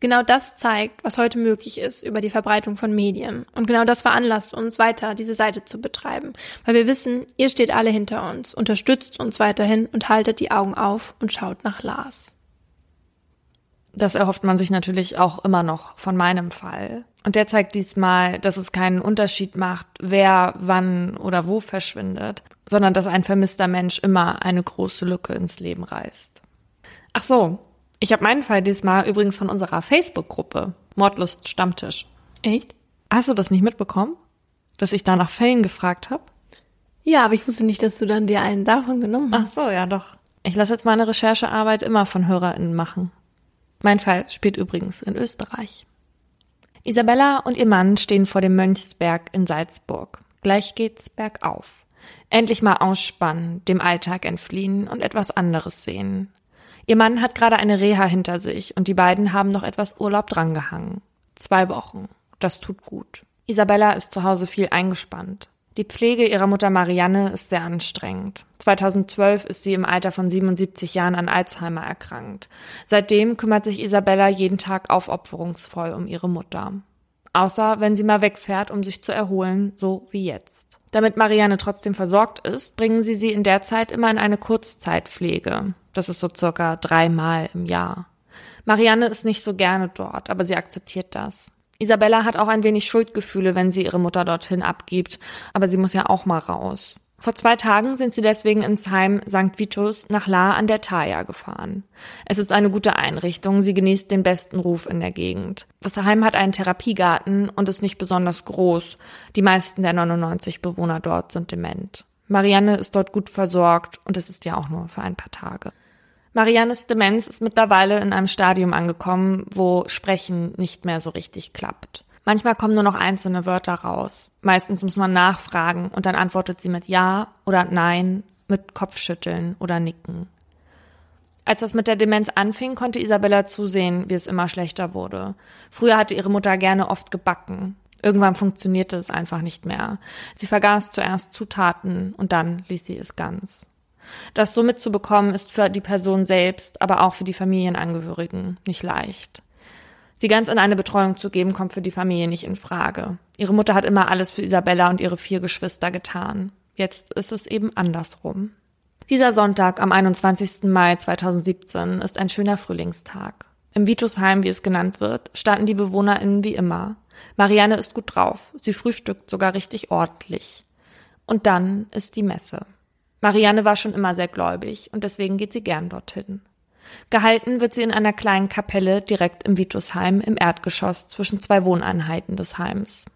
Genau das zeigt, was heute möglich ist über die Verbreitung von Medien. Und genau das veranlasst uns weiter, diese Seite zu betreiben. Weil wir wissen, ihr steht alle hinter uns, unterstützt uns weiterhin und haltet die Augen auf und schaut nach Lars. Das erhofft man sich natürlich auch immer noch von meinem Fall. Und der zeigt diesmal, dass es keinen Unterschied macht, wer wann oder wo verschwindet, sondern dass ein vermisster Mensch immer eine große Lücke ins Leben reißt. Ach so, ich habe meinen Fall diesmal übrigens von unserer Facebook-Gruppe Mordlust Stammtisch. Echt? Hast du das nicht mitbekommen? Dass ich da nach Fällen gefragt habe? Ja, aber ich wusste nicht, dass du dann dir einen davon genommen hast. Ach so, ja doch. Ich lasse jetzt meine Recherchearbeit immer von HörerInnen machen. Mein Fall spielt übrigens in Österreich. Isabella und ihr Mann stehen vor dem Mönchsberg in Salzburg. Gleich geht's bergauf. Endlich mal ausspannen, dem Alltag entfliehen und etwas anderes sehen. Ihr Mann hat gerade eine Reha hinter sich und die beiden haben noch etwas Urlaub drangehangen. Zwei Wochen. Das tut gut. Isabella ist zu Hause viel eingespannt. Die Pflege ihrer Mutter Marianne ist sehr anstrengend. 2012 ist sie im Alter von 77 Jahren an Alzheimer erkrankt. Seitdem kümmert sich Isabella jeden Tag aufopferungsvoll um ihre Mutter. Außer wenn sie mal wegfährt, um sich zu erholen, so wie jetzt. Damit Marianne trotzdem versorgt ist, bringen sie sie in der Zeit immer in eine Kurzzeitpflege. Das ist so circa dreimal im Jahr. Marianne ist nicht so gerne dort, aber sie akzeptiert das. Isabella hat auch ein wenig Schuldgefühle, wenn sie ihre Mutter dorthin abgibt, aber sie muss ja auch mal raus. Vor zwei Tagen sind sie deswegen ins Heim St. Vitus nach La an der Thaya gefahren. Es ist eine gute Einrichtung, sie genießt den besten Ruf in der Gegend. Das Heim hat einen Therapiegarten und ist nicht besonders groß. Die meisten der 99 Bewohner dort sind dement. Marianne ist dort gut versorgt und es ist ja auch nur für ein paar Tage. Mariannes Demenz ist mittlerweile in einem Stadium angekommen, wo Sprechen nicht mehr so richtig klappt. Manchmal kommen nur noch einzelne Wörter raus. Meistens muss man nachfragen und dann antwortet sie mit Ja oder Nein, mit Kopfschütteln oder Nicken. Als das mit der Demenz anfing, konnte Isabella zusehen, wie es immer schlechter wurde. Früher hatte ihre Mutter gerne oft gebacken. Irgendwann funktionierte es einfach nicht mehr. Sie vergaß zuerst Zutaten und dann ließ sie es ganz. Das so mitzubekommen ist für die Person selbst, aber auch für die Familienangehörigen nicht leicht. Sie ganz in eine Betreuung zu geben, kommt für die Familie nicht in Frage. Ihre Mutter hat immer alles für Isabella und ihre vier Geschwister getan. Jetzt ist es eben andersrum. Dieser Sonntag am 21. Mai 2017 ist ein schöner Frühlingstag. Im Vitusheim, wie es genannt wird, standen die BewohnerInnen wie immer. Marianne ist gut drauf. Sie frühstückt sogar richtig ordentlich. Und dann ist die Messe. Marianne war schon immer sehr gläubig und deswegen geht sie gern dorthin. Gehalten wird sie in einer kleinen Kapelle direkt im Vitusheim im Erdgeschoss zwischen zwei Wohneinheiten des Heims.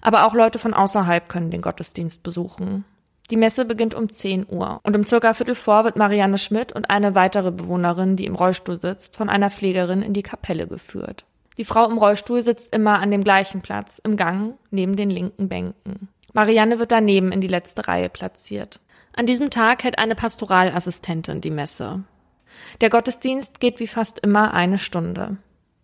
Aber auch Leute von außerhalb können den Gottesdienst besuchen. Die Messe beginnt um 10 Uhr und um circa Viertel vor wird Marianne Schmidt und eine weitere Bewohnerin, die im Rollstuhl sitzt, von einer Pflegerin in die Kapelle geführt. Die Frau im Rollstuhl sitzt immer an dem gleichen Platz, im Gang, neben den linken Bänken. Marianne wird daneben in die letzte Reihe platziert. An diesem Tag hält eine Pastoralassistentin die Messe. Der Gottesdienst geht wie fast immer eine Stunde.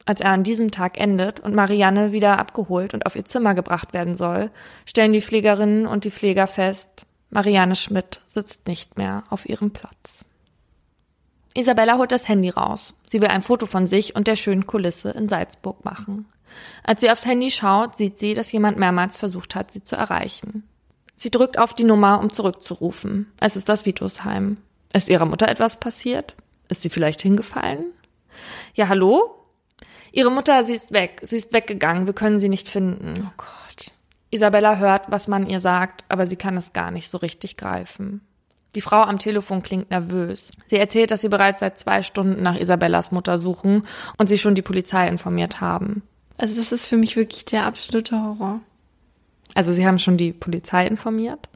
Als er an diesem Tag endet und Marianne wieder abgeholt und auf ihr Zimmer gebracht werden soll, stellen die Pflegerinnen und die Pfleger fest, Marianne Schmidt sitzt nicht mehr auf ihrem Platz. Isabella holt das Handy raus. Sie will ein Foto von sich und der schönen Kulisse in Salzburg machen. Als sie aufs Handy schaut, sieht sie, dass jemand mehrmals versucht hat, sie zu erreichen. Sie drückt auf die Nummer, um zurückzurufen. Es ist das Vitusheim. Ist ihrer Mutter etwas passiert? Ist sie vielleicht hingefallen? Ja, hallo? Ihre Mutter, sie ist weg. Sie ist weggegangen. Wir können sie nicht finden. Oh Gott. Isabella hört, was man ihr sagt, aber sie kann es gar nicht so richtig greifen. Die Frau am Telefon klingt nervös. Sie erzählt, dass sie bereits seit zwei Stunden nach Isabellas Mutter suchen und sie schon die Polizei informiert haben. Also das ist für mich wirklich der absolute Horror. Also sie haben schon die Polizei informiert.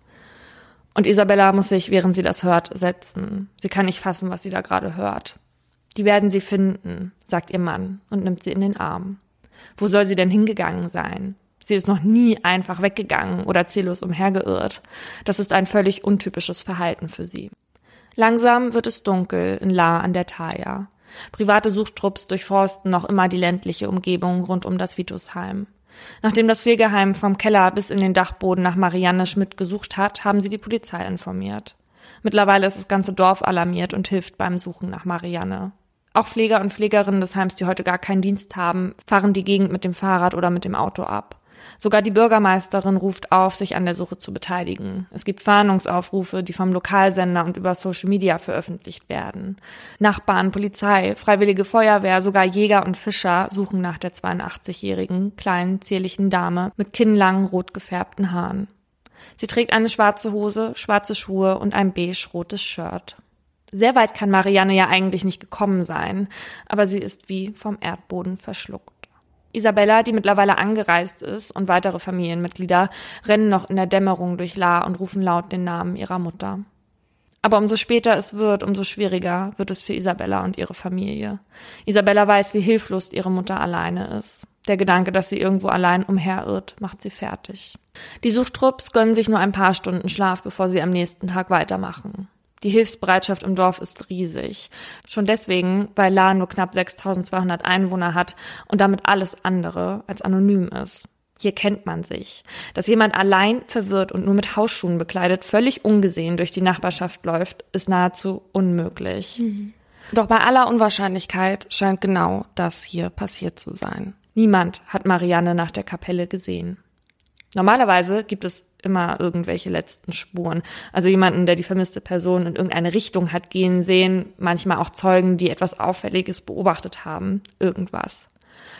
Und Isabella muss sich, während sie das hört, setzen. Sie kann nicht fassen, was sie da gerade hört. Die werden sie finden, sagt ihr Mann und nimmt sie in den Arm. Wo soll sie denn hingegangen sein? Sie ist noch nie einfach weggegangen oder ziellos umhergeirrt. Das ist ein völlig untypisches Verhalten für sie. Langsam wird es dunkel in La an der Thaya. Private Suchtrupps durchforsten noch immer die ländliche Umgebung rund um das Vitusheim. Nachdem das Pflegeheim vom Keller bis in den Dachboden nach Marianne Schmidt gesucht hat, haben sie die Polizei informiert. Mittlerweile ist das ganze Dorf alarmiert und hilft beim Suchen nach Marianne. Auch Pfleger und Pflegerinnen des Heims, die heute gar keinen Dienst haben, fahren die Gegend mit dem Fahrrad oder mit dem Auto ab. Sogar die Bürgermeisterin ruft auf, sich an der Suche zu beteiligen. Es gibt Fahndungsaufrufe, die vom Lokalsender und über Social Media veröffentlicht werden. Nachbarn, Polizei, Freiwillige Feuerwehr, sogar Jäger und Fischer suchen nach der 82-jährigen, kleinen, zierlichen Dame mit kinnlangen, rot gefärbten Haaren. Sie trägt eine schwarze Hose, schwarze Schuhe und ein beige-rotes Shirt. Sehr weit kann Marianne ja eigentlich nicht gekommen sein, aber sie ist wie vom Erdboden verschluckt. Isabella, die mittlerweile angereist ist, und weitere Familienmitglieder rennen noch in der Dämmerung durch La und rufen laut den Namen ihrer Mutter. Aber umso später es wird, umso schwieriger wird es für Isabella und ihre Familie. Isabella weiß, wie hilflos ihre Mutter alleine ist. Der Gedanke, dass sie irgendwo allein umherirrt, macht sie fertig. Die Suchtrupps gönnen sich nur ein paar Stunden Schlaf, bevor sie am nächsten Tag weitermachen. Die Hilfsbereitschaft im Dorf ist riesig. Schon deswegen, weil La nur knapp 6200 Einwohner hat und damit alles andere als anonym ist. Hier kennt man sich. Dass jemand allein verwirrt und nur mit Hausschuhen bekleidet völlig ungesehen durch die Nachbarschaft läuft, ist nahezu unmöglich. Mhm. Doch bei aller Unwahrscheinlichkeit scheint genau das hier passiert zu sein. Niemand hat Marianne nach der Kapelle gesehen. Normalerweise gibt es immer irgendwelche letzten Spuren. Also jemanden, der die vermisste Person in irgendeine Richtung hat gehen sehen, manchmal auch Zeugen, die etwas Auffälliges beobachtet haben, irgendwas.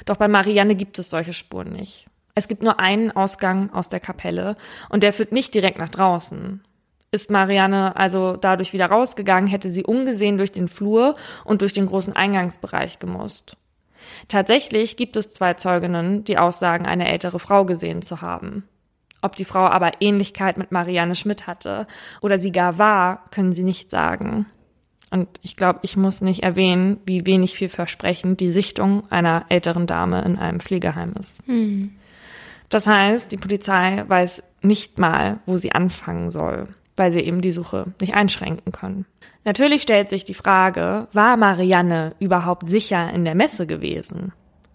Doch bei Marianne gibt es solche Spuren nicht. Es gibt nur einen Ausgang aus der Kapelle und der führt nicht direkt nach draußen. Ist Marianne also dadurch wieder rausgegangen, hätte sie ungesehen durch den Flur und durch den großen Eingangsbereich gemusst. Tatsächlich gibt es zwei Zeuginnen, die aussagen, eine ältere Frau gesehen zu haben. Ob die Frau aber Ähnlichkeit mit Marianne Schmidt hatte oder sie gar war, können sie nicht sagen. Und ich glaube, ich muss nicht erwähnen, wie wenig vielversprechend die Sichtung einer älteren Dame in einem Pflegeheim ist. Hm. Das heißt, die Polizei weiß nicht mal, wo sie anfangen soll, weil sie eben die Suche nicht einschränken können. Natürlich stellt sich die Frage, war Marianne überhaupt sicher in der Messe gewesen?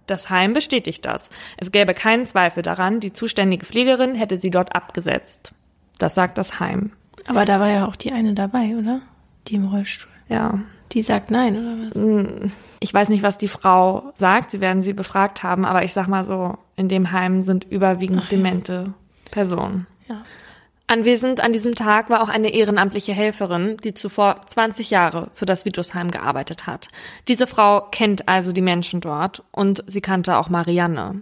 Das Heim bestätigt das. Es gäbe keinen Zweifel daran, die zuständige Pflegerin hätte sie dort abgesetzt. Das sagt das Heim. Aber da war ja auch die eine dabei, oder? Die im Rollstuhl. Ja. Die sagt nein, oder was? Hm, ich weiß nicht, was die Frau sagt. Sie werden sie befragt haben, aber ich sag mal so, in dem Heim sind überwiegend Ach, demente ja. Personen. Ja. Anwesend an diesem Tag war auch eine ehrenamtliche Helferin, die zuvor 20 Jahre für das Vitusheim gearbeitet hat. Diese Frau kennt also die Menschen dort und sie kannte auch Marianne.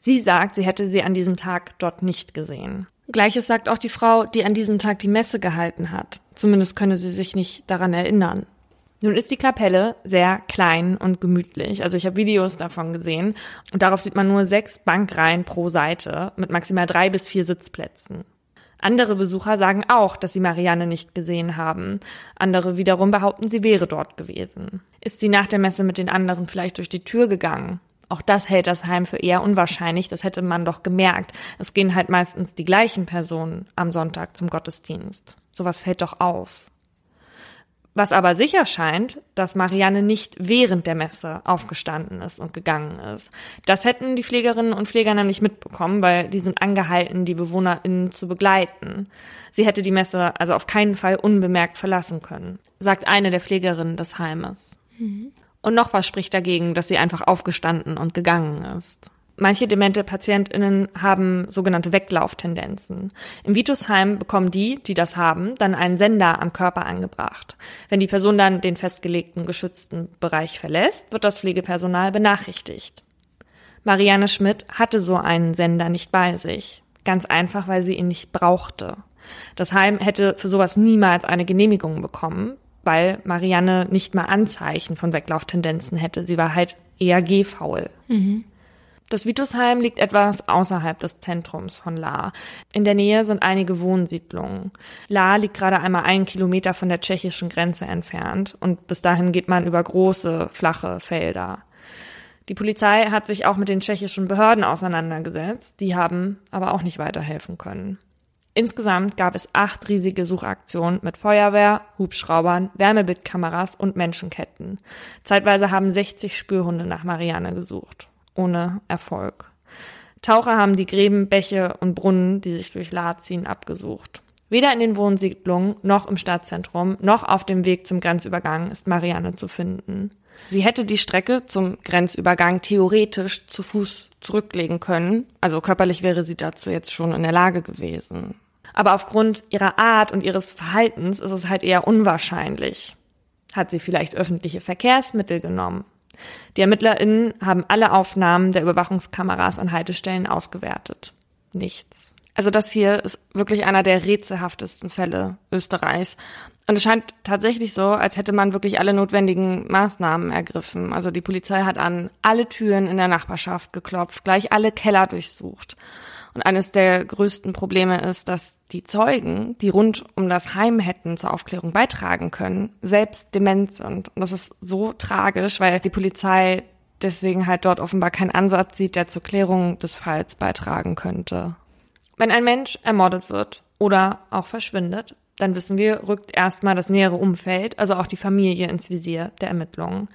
Sie sagt, sie hätte sie an diesem Tag dort nicht gesehen. Gleiches sagt auch die Frau, die an diesem Tag die Messe gehalten hat. Zumindest könne sie sich nicht daran erinnern. Nun ist die Kapelle sehr klein und gemütlich. Also ich habe Videos davon gesehen und darauf sieht man nur sechs Bankreihen pro Seite mit maximal drei bis vier Sitzplätzen. Andere Besucher sagen auch, dass sie Marianne nicht gesehen haben. Andere wiederum behaupten, sie wäre dort gewesen. Ist sie nach der Messe mit den anderen vielleicht durch die Tür gegangen? Auch das hält das Heim für eher unwahrscheinlich, das hätte man doch gemerkt. Es gehen halt meistens die gleichen Personen am Sonntag zum Gottesdienst. Sowas fällt doch auf. Was aber sicher scheint, dass Marianne nicht während der Messe aufgestanden ist und gegangen ist. Das hätten die Pflegerinnen und Pfleger nämlich mitbekommen, weil die sind angehalten, die BewohnerInnen zu begleiten. Sie hätte die Messe also auf keinen Fall unbemerkt verlassen können, sagt eine der Pflegerinnen des Heimes. Mhm. Und noch was spricht dagegen, dass sie einfach aufgestanden und gegangen ist. Manche demente PatientInnen haben sogenannte Weglauftendenzen. Im Vitusheim bekommen die, die das haben, dann einen Sender am Körper angebracht. Wenn die Person dann den festgelegten geschützten Bereich verlässt, wird das Pflegepersonal benachrichtigt. Marianne Schmidt hatte so einen Sender nicht bei sich. Ganz einfach, weil sie ihn nicht brauchte. Das Heim hätte für sowas niemals eine Genehmigung bekommen, weil Marianne nicht mal Anzeichen von Weglauftendenzen hätte. Sie war halt eher gehfaul. Mhm. Das Vitusheim liegt etwas außerhalb des Zentrums von La. In der Nähe sind einige Wohnsiedlungen. La liegt gerade einmal einen Kilometer von der tschechischen Grenze entfernt und bis dahin geht man über große, flache Felder. Die Polizei hat sich auch mit den tschechischen Behörden auseinandergesetzt, die haben aber auch nicht weiterhelfen können. Insgesamt gab es acht riesige Suchaktionen mit Feuerwehr, Hubschraubern, Wärmebildkameras und Menschenketten. Zeitweise haben 60 Spürhunde nach Marianne gesucht ohne Erfolg. Taucher haben die Gräben, Bäche und Brunnen, die sich durch La ziehen, abgesucht. Weder in den Wohnsiedlungen noch im Stadtzentrum noch auf dem Weg zum Grenzübergang ist Marianne zu finden. Sie hätte die Strecke zum Grenzübergang theoretisch zu Fuß zurücklegen können, also körperlich wäre sie dazu jetzt schon in der Lage gewesen. Aber aufgrund ihrer Art und ihres Verhaltens ist es halt eher unwahrscheinlich. Hat sie vielleicht öffentliche Verkehrsmittel genommen? Die ErmittlerInnen haben alle Aufnahmen der Überwachungskameras an Haltestellen ausgewertet. Nichts. Also das hier ist wirklich einer der rätselhaftesten Fälle Österreichs. Und es scheint tatsächlich so, als hätte man wirklich alle notwendigen Maßnahmen ergriffen. Also die Polizei hat an alle Türen in der Nachbarschaft geklopft, gleich alle Keller durchsucht. Und eines der größten Probleme ist, dass die Zeugen, die rund um das Heim hätten zur Aufklärung beitragen können, selbst dement sind. Und das ist so tragisch, weil die Polizei deswegen halt dort offenbar keinen Ansatz sieht, der zur Klärung des Falls beitragen könnte. Wenn ein Mensch ermordet wird oder auch verschwindet, dann wissen wir, rückt erstmal das nähere Umfeld, also auch die Familie ins Visier der Ermittlungen.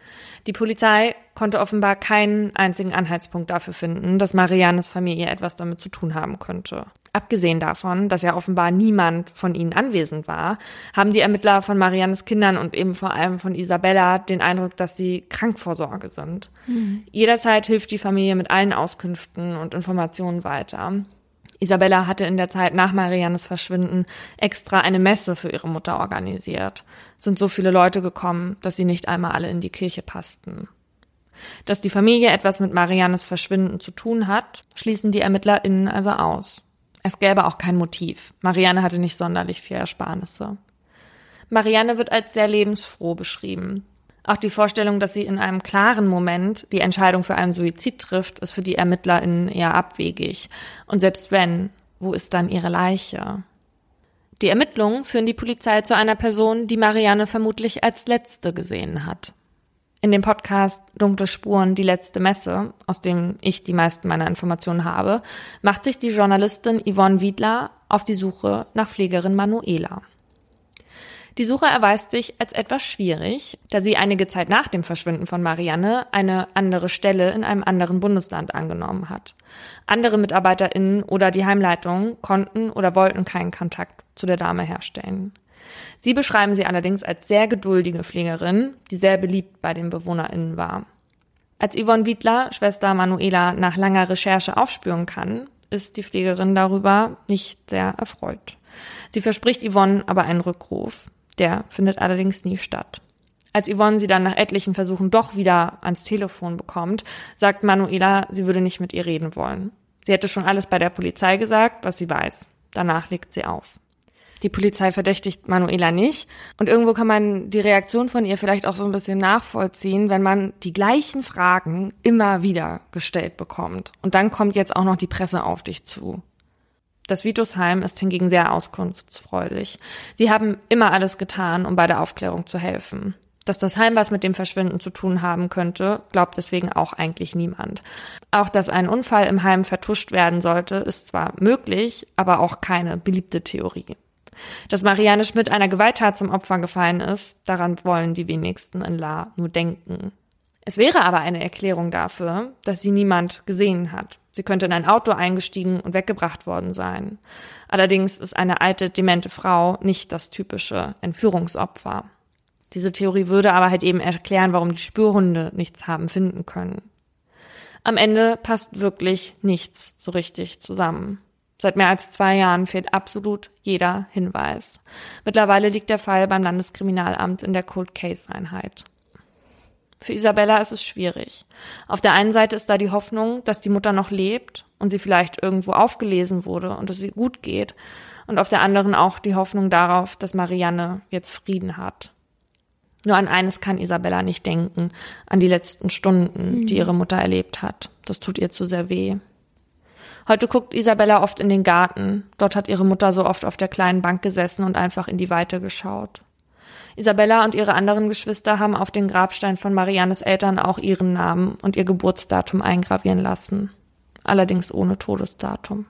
Die Polizei konnte offenbar keinen einzigen Anhaltspunkt dafür finden, dass Mariannes Familie etwas damit zu tun haben könnte. Abgesehen davon, dass ja offenbar niemand von ihnen anwesend war, haben die Ermittler von Mariannes Kindern und eben vor allem von Isabella den Eindruck, dass sie Krankvorsorge sind. Mhm. Jederzeit hilft die Familie mit allen Auskünften und Informationen weiter. Isabella hatte in der Zeit nach Mariannes Verschwinden extra eine Messe für ihre Mutter organisiert. Es sind so viele Leute gekommen, dass sie nicht einmal alle in die Kirche passten. Dass die Familie etwas mit Mariannes Verschwinden zu tun hat, schließen die ErmittlerInnen also aus. Es gäbe auch kein Motiv. Marianne hatte nicht sonderlich viel Ersparnisse. Marianne wird als sehr lebensfroh beschrieben. Auch die Vorstellung, dass sie in einem klaren Moment die Entscheidung für einen Suizid trifft, ist für die ErmittlerInnen eher abwegig. Und selbst wenn, wo ist dann ihre Leiche? Die Ermittlungen führen die Polizei zu einer Person, die Marianne vermutlich als letzte gesehen hat. In dem Podcast Dunkle Spuren, die letzte Messe, aus dem ich die meisten meiner Informationen habe, macht sich die Journalistin Yvonne Wiedler auf die Suche nach Pflegerin Manuela. Die Suche erweist sich als etwas schwierig, da sie einige Zeit nach dem Verschwinden von Marianne eine andere Stelle in einem anderen Bundesland angenommen hat. Andere MitarbeiterInnen oder die Heimleitung konnten oder wollten keinen Kontakt zu der Dame herstellen. Sie beschreiben sie allerdings als sehr geduldige Pflegerin, die sehr beliebt bei den BewohnerInnen war. Als Yvonne Wiedler, Schwester Manuela, nach langer Recherche aufspüren kann, ist die Pflegerin darüber nicht sehr erfreut. Sie verspricht Yvonne aber einen Rückruf. Der findet allerdings nie statt. Als Yvonne sie dann nach etlichen Versuchen doch wieder ans Telefon bekommt, sagt Manuela, sie würde nicht mit ihr reden wollen. Sie hätte schon alles bei der Polizei gesagt, was sie weiß. Danach legt sie auf. Die Polizei verdächtigt Manuela nicht. Und irgendwo kann man die Reaktion von ihr vielleicht auch so ein bisschen nachvollziehen, wenn man die gleichen Fragen immer wieder gestellt bekommt. Und dann kommt jetzt auch noch die Presse auf dich zu. Das Vitusheim ist hingegen sehr auskunftsfreudig. Sie haben immer alles getan, um bei der Aufklärung zu helfen. Dass das Heim was mit dem Verschwinden zu tun haben könnte, glaubt deswegen auch eigentlich niemand. Auch dass ein Unfall im Heim vertuscht werden sollte, ist zwar möglich, aber auch keine beliebte Theorie. Dass Marianne Schmidt einer Gewalttat zum Opfer gefallen ist, daran wollen die wenigsten in La nur denken. Es wäre aber eine Erklärung dafür, dass sie niemand gesehen hat. Sie könnte in ein Auto eingestiegen und weggebracht worden sein. Allerdings ist eine alte, demente Frau nicht das typische Entführungsopfer. Diese Theorie würde aber halt eben erklären, warum die Spürhunde nichts haben finden können. Am Ende passt wirklich nichts so richtig zusammen. Seit mehr als zwei Jahren fehlt absolut jeder Hinweis. Mittlerweile liegt der Fall beim Landeskriminalamt in der Cold Case Einheit. Für Isabella ist es schwierig. Auf der einen Seite ist da die Hoffnung, dass die Mutter noch lebt und sie vielleicht irgendwo aufgelesen wurde und dass sie gut geht. Und auf der anderen auch die Hoffnung darauf, dass Marianne jetzt Frieden hat. Nur an eines kann Isabella nicht denken, an die letzten Stunden, die mhm. ihre Mutter erlebt hat. Das tut ihr zu sehr weh. Heute guckt Isabella oft in den Garten. Dort hat ihre Mutter so oft auf der kleinen Bank gesessen und einfach in die Weite geschaut. Isabella und ihre anderen Geschwister haben auf den Grabstein von Mariannes Eltern auch ihren Namen und ihr Geburtsdatum eingravieren lassen. Allerdings ohne Todesdatum.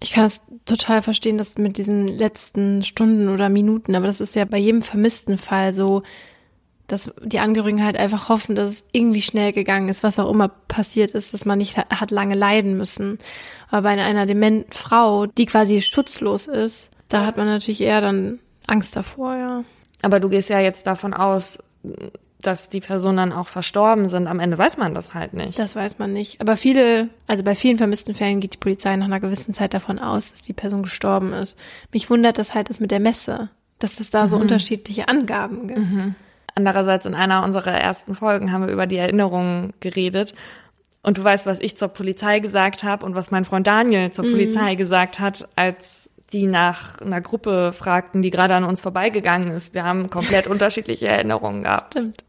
Ich kann es total verstehen, dass mit diesen letzten Stunden oder Minuten, aber das ist ja bei jedem vermissten Fall so, dass die Angehörigen halt einfach hoffen, dass es irgendwie schnell gegangen ist, was auch immer passiert ist, dass man nicht hat lange leiden müssen. Aber bei einer dementen Frau, die quasi schutzlos ist, da hat man natürlich eher dann Angst davor, ja. Aber du gehst ja jetzt davon aus, dass die Personen dann auch verstorben sind. Am Ende weiß man das halt nicht. Das weiß man nicht. Aber viele, also bei vielen vermissten Fällen geht die Polizei nach einer gewissen Zeit davon aus, dass die Person gestorben ist. Mich wundert das halt das mit der Messe, dass es da mhm. so unterschiedliche Angaben gibt. Mhm. Andererseits in einer unserer ersten Folgen haben wir über die Erinnerungen geredet. Und du weißt, was ich zur Polizei gesagt habe und was mein Freund Daniel zur mhm. Polizei gesagt hat, als die nach einer Gruppe fragten, die gerade an uns vorbeigegangen ist. Wir haben komplett unterschiedliche Erinnerungen gehabt. Stimmt.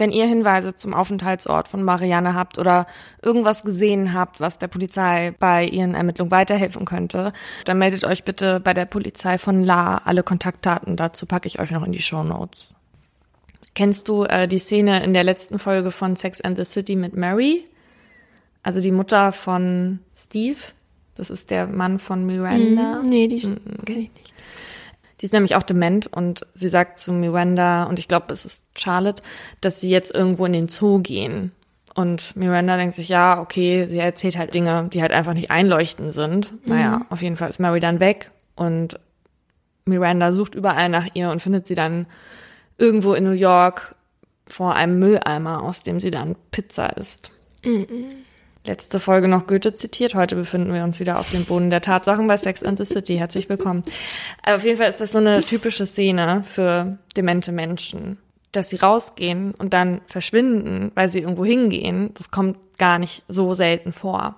Wenn ihr Hinweise zum Aufenthaltsort von Marianne habt oder irgendwas gesehen habt, was der Polizei bei ihren Ermittlungen weiterhelfen könnte, dann meldet euch bitte bei der Polizei von La. Alle Kontaktdaten dazu packe ich euch noch in die Show Notes. Kennst du äh, die Szene in der letzten Folge von Sex and the City mit Mary? Also die Mutter von Steve. Das ist der Mann von Miranda. Mm, nee, die mm, kenne ich nicht. Die ist nämlich auch dement und sie sagt zu Miranda, und ich glaube, es ist Charlotte, dass sie jetzt irgendwo in den Zoo gehen. Und Miranda denkt sich, ja, okay, sie erzählt halt Dinge, die halt einfach nicht einleuchtend sind. Mhm. Naja, auf jeden Fall ist Mary dann weg und Miranda sucht überall nach ihr und findet sie dann irgendwo in New York vor einem Mülleimer, aus dem sie dann Pizza isst. Mhm letzte Folge noch Goethe zitiert. Heute befinden wir uns wieder auf dem Boden der Tatsachen bei Sex and the City. Herzlich willkommen. Aber auf jeden Fall ist das so eine typische Szene für demente Menschen. Dass sie rausgehen und dann verschwinden, weil sie irgendwo hingehen, das kommt gar nicht so selten vor.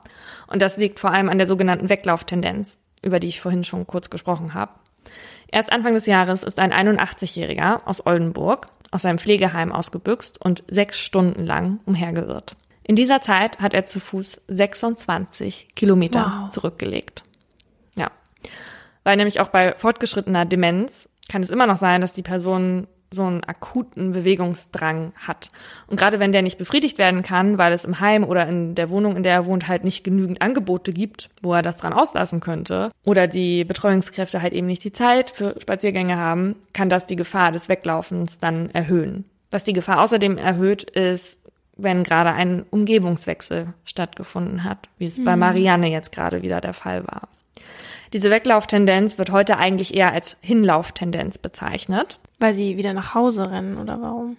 Und das liegt vor allem an der sogenannten Weglauftendenz, über die ich vorhin schon kurz gesprochen habe. Erst Anfang des Jahres ist ein 81-Jähriger aus Oldenburg aus seinem Pflegeheim ausgebüxt und sechs Stunden lang umhergeirrt. In dieser Zeit hat er zu Fuß 26 Kilometer wow. zurückgelegt. Ja. Weil nämlich auch bei fortgeschrittener Demenz kann es immer noch sein, dass die Person so einen akuten Bewegungsdrang hat. Und gerade wenn der nicht befriedigt werden kann, weil es im Heim oder in der Wohnung, in der er wohnt, halt nicht genügend Angebote gibt, wo er das dran auslassen könnte, oder die Betreuungskräfte halt eben nicht die Zeit für Spaziergänge haben, kann das die Gefahr des Weglaufens dann erhöhen. Was die Gefahr außerdem erhöht, ist wenn gerade ein Umgebungswechsel stattgefunden hat, wie es mhm. bei Marianne jetzt gerade wieder der Fall war. Diese Weglauftendenz wird heute eigentlich eher als Hinlauftendenz bezeichnet. Weil sie wieder nach Hause rennen oder warum?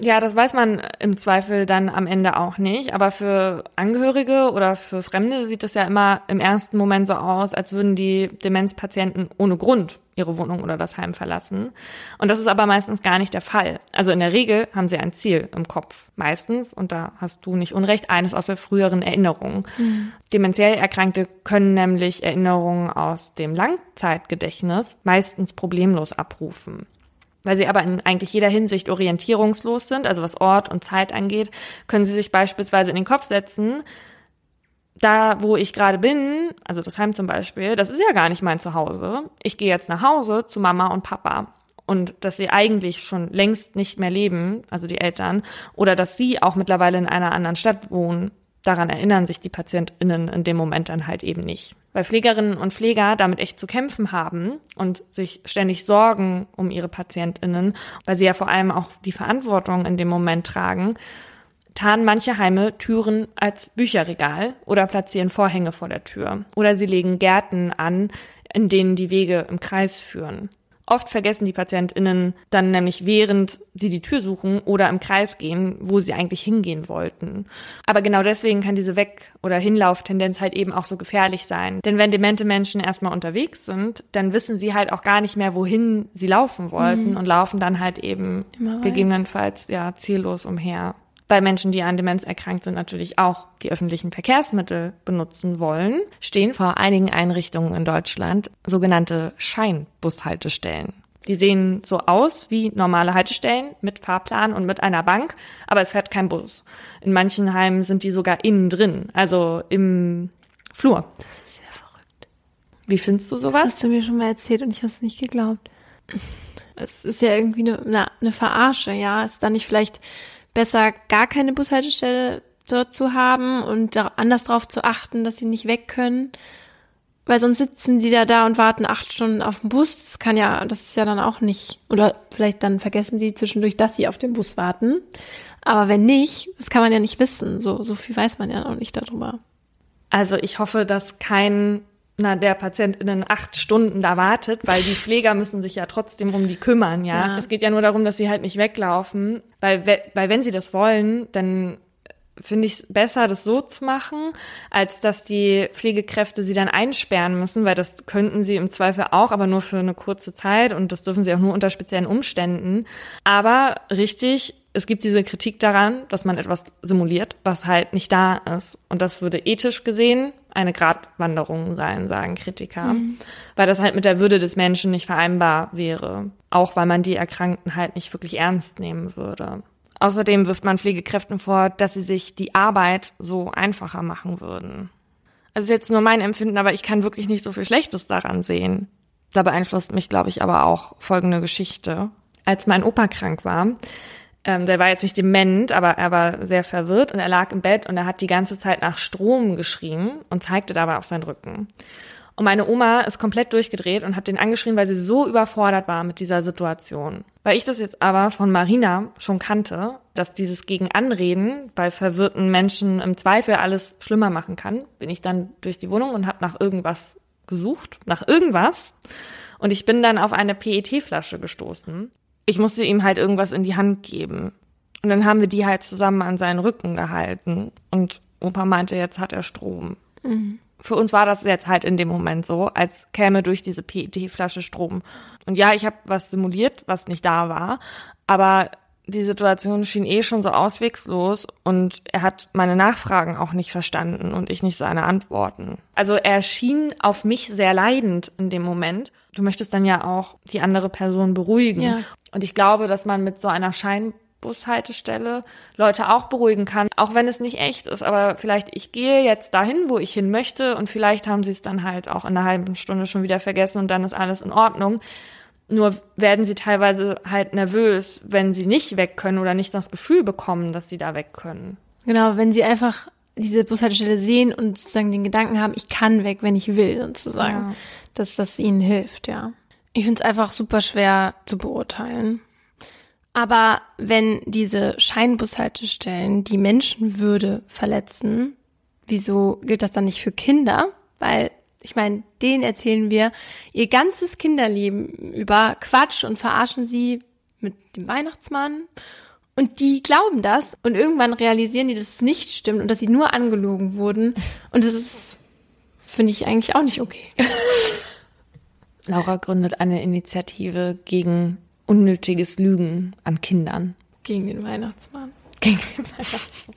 Ja, das weiß man im Zweifel dann am Ende auch nicht. Aber für Angehörige oder für Fremde sieht es ja immer im ersten Moment so aus, als würden die Demenzpatienten ohne Grund ihre Wohnung oder das Heim verlassen. Und das ist aber meistens gar nicht der Fall. Also in der Regel haben sie ein Ziel im Kopf. Meistens, und da hast du nicht unrecht, eines aus der früheren Erinnerung. Mhm. Dementiell Erkrankte können nämlich Erinnerungen aus dem Langzeitgedächtnis meistens problemlos abrufen. Weil sie aber in eigentlich jeder Hinsicht orientierungslos sind, also was Ort und Zeit angeht, können sie sich beispielsweise in den Kopf setzen, da, wo ich gerade bin, also das Heim zum Beispiel, das ist ja gar nicht mein Zuhause. Ich gehe jetzt nach Hause zu Mama und Papa. Und dass sie eigentlich schon längst nicht mehr leben, also die Eltern, oder dass sie auch mittlerweile in einer anderen Stadt wohnen, daran erinnern sich die PatientInnen in dem Moment dann halt eben nicht. Weil Pflegerinnen und Pfleger damit echt zu kämpfen haben und sich ständig sorgen um ihre PatientInnen, weil sie ja vor allem auch die Verantwortung in dem Moment tragen, tarnen manche Heime Türen als Bücherregal oder platzieren Vorhänge vor der Tür. Oder sie legen Gärten an, in denen die Wege im Kreis führen. Oft vergessen die PatientInnen dann nämlich, während sie die Tür suchen oder im Kreis gehen, wo sie eigentlich hingehen wollten. Aber genau deswegen kann diese Weg- oder Hinlauftendenz halt eben auch so gefährlich sein. Denn wenn demente Menschen erstmal unterwegs sind, dann wissen sie halt auch gar nicht mehr, wohin sie laufen wollten mhm. und laufen dann halt eben gegebenenfalls ja ziellos umher bei Menschen, die an Demenz erkrankt sind, natürlich auch die öffentlichen Verkehrsmittel benutzen wollen, stehen vor einigen Einrichtungen in Deutschland sogenannte Scheinbushaltestellen. Die sehen so aus wie normale Haltestellen mit Fahrplan und mit einer Bank, aber es fährt kein Bus. In manchen Heimen sind die sogar innen drin, also im Flur. Das ist ja verrückt. Wie findest du sowas? Das hast du mir schon mal erzählt und ich habe es nicht geglaubt. Es ist ja irgendwie eine, eine, eine Verarsche, ja. Ist da nicht vielleicht besser gar keine Bushaltestelle dort zu haben und anders darauf zu achten, dass sie nicht weg können. Weil sonst sitzen sie da da und warten acht Stunden auf den Bus. Das kann ja, das ist ja dann auch nicht. Oder vielleicht dann vergessen sie zwischendurch, dass sie auf den Bus warten. Aber wenn nicht, das kann man ja nicht wissen. So, so viel weiß man ja noch nicht darüber. Also ich hoffe, dass kein na, der PatientInnen acht Stunden da wartet, weil die Pfleger müssen sich ja trotzdem um die kümmern, ja? ja. Es geht ja nur darum, dass sie halt nicht weglaufen, weil, weil wenn sie das wollen, dann finde ich es besser, das so zu machen, als dass die Pflegekräfte sie dann einsperren müssen, weil das könnten sie im Zweifel auch, aber nur für eine kurze Zeit und das dürfen sie auch nur unter speziellen Umständen. Aber richtig, es gibt diese Kritik daran, dass man etwas simuliert, was halt nicht da ist. Und das würde ethisch gesehen eine Gratwanderung sein, sagen Kritiker, mhm. weil das halt mit der Würde des Menschen nicht vereinbar wäre, auch weil man die Erkrankten halt nicht wirklich ernst nehmen würde. Außerdem wirft man Pflegekräften vor, dass sie sich die Arbeit so einfacher machen würden. Also ist jetzt nur mein Empfinden, aber ich kann wirklich nicht so viel Schlechtes daran sehen. Da beeinflusst mich, glaube ich, aber auch folgende Geschichte. Als mein Opa krank war, ähm, der war jetzt nicht dement, aber er war sehr verwirrt und er lag im Bett und er hat die ganze Zeit nach Strom geschrien und zeigte dabei auf seinen Rücken. Und meine Oma ist komplett durchgedreht und hat den angeschrien, weil sie so überfordert war mit dieser Situation. Weil ich das jetzt aber von Marina schon kannte, dass dieses Gegenanreden bei verwirrten Menschen im Zweifel alles schlimmer machen kann, bin ich dann durch die Wohnung und habe nach irgendwas gesucht, nach irgendwas. Und ich bin dann auf eine PET-Flasche gestoßen ich musste ihm halt irgendwas in die Hand geben. Und dann haben wir die halt zusammen an seinen Rücken gehalten. Und Opa meinte, jetzt hat er Strom. Mhm. Für uns war das jetzt halt in dem Moment so, als käme durch diese PET-Flasche Strom. Und ja, ich habe was simuliert, was nicht da war. Aber die Situation schien eh schon so auswegslos und er hat meine Nachfragen auch nicht verstanden und ich nicht seine Antworten. Also er schien auf mich sehr leidend in dem Moment. Du möchtest dann ja auch die andere Person beruhigen. Ja. Und ich glaube, dass man mit so einer Scheinbushaltestelle Leute auch beruhigen kann, auch wenn es nicht echt ist. Aber vielleicht ich gehe jetzt dahin, wo ich hin möchte und vielleicht haben sie es dann halt auch in einer halben Stunde schon wieder vergessen und dann ist alles in Ordnung. Nur werden sie teilweise halt nervös, wenn sie nicht weg können oder nicht das Gefühl bekommen, dass sie da weg können. Genau, wenn sie einfach diese Bushaltestelle sehen und sozusagen den Gedanken haben, ich kann weg, wenn ich will, sozusagen. Ja. Dass das ihnen hilft, ja. Ich finde es einfach super schwer zu beurteilen. Aber wenn diese Scheinbushaltestellen die Menschenwürde verletzen, wieso gilt das dann nicht für Kinder? Weil ich meine, denen erzählen wir ihr ganzes Kinderleben über Quatsch und verarschen sie mit dem Weihnachtsmann Und die glauben das und irgendwann realisieren die, dass es nicht stimmt und dass sie nur angelogen wurden. Und das ist, finde ich eigentlich auch nicht okay. Laura gründet eine Initiative gegen unnötiges Lügen an Kindern. Gegen den Weihnachtsmann. Gegen den Weihnachtsmann.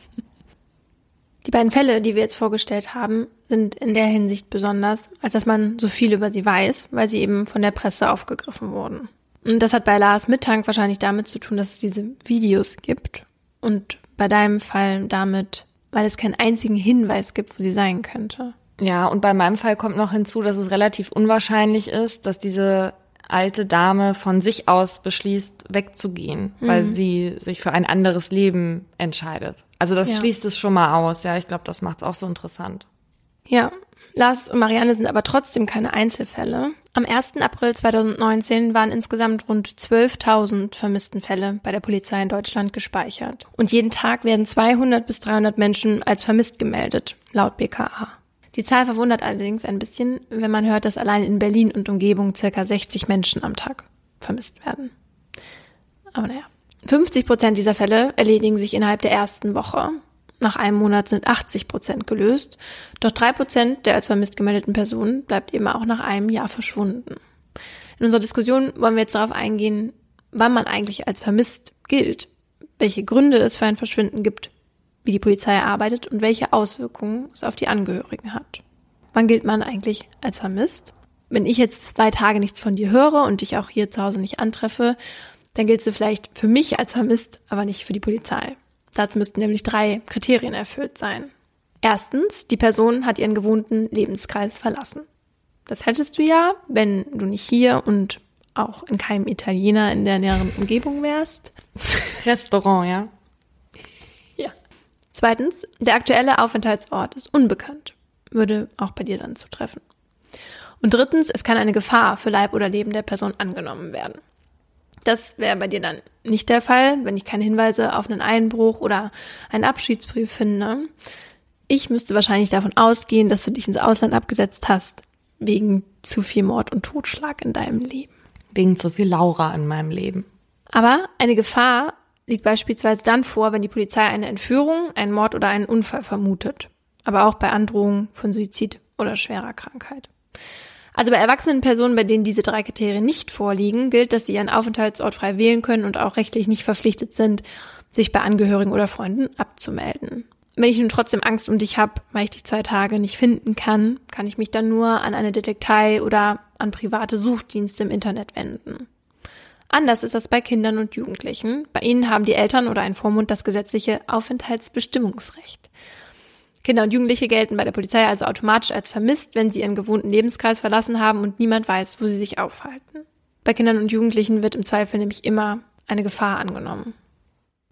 Die beiden Fälle, die wir jetzt vorgestellt haben, sind in der Hinsicht besonders, als dass man so viel über sie weiß, weil sie eben von der Presse aufgegriffen wurden. Und das hat bei Lars Mittank wahrscheinlich damit zu tun, dass es diese Videos gibt und bei deinem Fall damit, weil es keinen einzigen Hinweis gibt, wo sie sein könnte. Ja, und bei meinem Fall kommt noch hinzu, dass es relativ unwahrscheinlich ist, dass diese alte Dame von sich aus beschließt, wegzugehen, mhm. weil sie sich für ein anderes Leben entscheidet. Also das ja. schließt es schon mal aus. Ja, ich glaube, das macht es auch so interessant. Ja, Lars und Marianne sind aber trotzdem keine Einzelfälle. Am 1. April 2019 waren insgesamt rund 12.000 vermissten Fälle bei der Polizei in Deutschland gespeichert. Und jeden Tag werden 200 bis 300 Menschen als vermisst gemeldet, laut BKA. Die Zahl verwundert allerdings ein bisschen, wenn man hört, dass allein in Berlin und Umgebung circa 60 Menschen am Tag vermisst werden. Aber naja. 50 Prozent dieser Fälle erledigen sich innerhalb der ersten Woche. Nach einem Monat sind 80 Prozent gelöst. Doch drei Prozent der als vermisst gemeldeten Personen bleibt eben auch nach einem Jahr verschwunden. In unserer Diskussion wollen wir jetzt darauf eingehen, wann man eigentlich als vermisst gilt, welche Gründe es für ein Verschwinden gibt wie die Polizei arbeitet und welche Auswirkungen es auf die Angehörigen hat. Wann gilt man eigentlich als vermisst? Wenn ich jetzt zwei Tage nichts von dir höre und dich auch hier zu Hause nicht antreffe, dann gilt du vielleicht für mich als vermisst, aber nicht für die Polizei. Dazu müssten nämlich drei Kriterien erfüllt sein. Erstens, die Person hat ihren gewohnten Lebenskreis verlassen. Das hättest du ja, wenn du nicht hier und auch in keinem Italiener in der näheren Umgebung wärst. Restaurant, ja. Zweitens, der aktuelle Aufenthaltsort ist unbekannt. Würde auch bei dir dann zutreffen. Und drittens, es kann eine Gefahr für Leib oder Leben der Person angenommen werden. Das wäre bei dir dann nicht der Fall, wenn ich keine Hinweise auf einen Einbruch oder einen Abschiedsbrief finde. Ich müsste wahrscheinlich davon ausgehen, dass du dich ins Ausland abgesetzt hast, wegen zu viel Mord und Totschlag in deinem Leben. Wegen zu viel Laura in meinem Leben. Aber eine Gefahr liegt beispielsweise dann vor, wenn die Polizei eine Entführung, einen Mord oder einen Unfall vermutet, aber auch bei Androhung von Suizid oder schwerer Krankheit. Also bei erwachsenen Personen, bei denen diese drei Kriterien nicht vorliegen, gilt, dass sie ihren Aufenthaltsort frei wählen können und auch rechtlich nicht verpflichtet sind, sich bei Angehörigen oder Freunden abzumelden. Wenn ich nun trotzdem Angst um dich habe, weil ich dich zwei Tage nicht finden kann, kann ich mich dann nur an eine Detektei oder an private Suchdienste im Internet wenden. Anders ist das bei Kindern und Jugendlichen. Bei ihnen haben die Eltern oder ein Vormund das gesetzliche Aufenthaltsbestimmungsrecht. Kinder und Jugendliche gelten bei der Polizei also automatisch als vermisst, wenn sie ihren gewohnten Lebenskreis verlassen haben und niemand weiß, wo sie sich aufhalten. Bei Kindern und Jugendlichen wird im Zweifel nämlich immer eine Gefahr angenommen.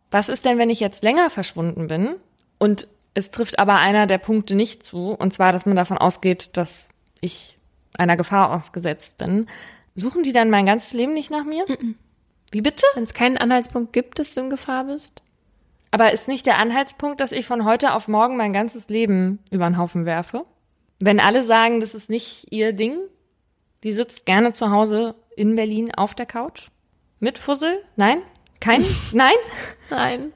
Was ist denn, wenn ich jetzt länger verschwunden bin und es trifft aber einer der Punkte nicht zu, und zwar, dass man davon ausgeht, dass ich einer Gefahr ausgesetzt bin? Suchen die dann mein ganzes Leben nicht nach mir? Mm -mm. Wie bitte? Wenn es keinen Anhaltspunkt gibt, dass du in Gefahr bist. Aber ist nicht der Anhaltspunkt, dass ich von heute auf morgen mein ganzes Leben über den Haufen werfe? Wenn alle sagen, das ist nicht ihr Ding, die sitzt gerne zu Hause in Berlin auf der Couch? Mit Fussel? Nein? Kein? Nein? Nein.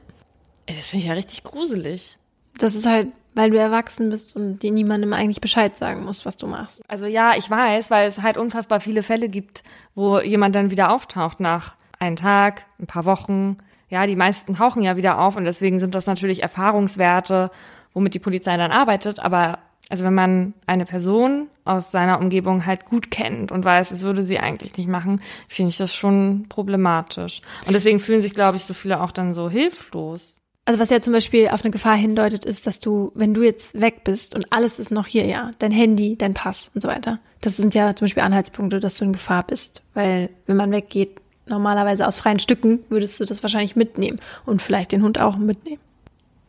Das finde ich ja richtig gruselig. Das ist halt weil du erwachsen bist und dir niemandem eigentlich Bescheid sagen musst, was du machst. Also ja, ich weiß, weil es halt unfassbar viele Fälle gibt, wo jemand dann wieder auftaucht nach einem Tag, ein paar Wochen. Ja, die meisten tauchen ja wieder auf und deswegen sind das natürlich Erfahrungswerte, womit die Polizei dann arbeitet. Aber also wenn man eine Person aus seiner Umgebung halt gut kennt und weiß, es würde sie eigentlich nicht machen, finde ich das schon problematisch. Und deswegen fühlen sich, glaube ich, so viele auch dann so hilflos. Also was ja zum Beispiel auf eine Gefahr hindeutet, ist, dass du, wenn du jetzt weg bist und alles ist noch hier, ja, dein Handy, dein Pass und so weiter, das sind ja zum Beispiel Anhaltspunkte, dass du in Gefahr bist. Weil wenn man weggeht, normalerweise aus freien Stücken, würdest du das wahrscheinlich mitnehmen und vielleicht den Hund auch mitnehmen.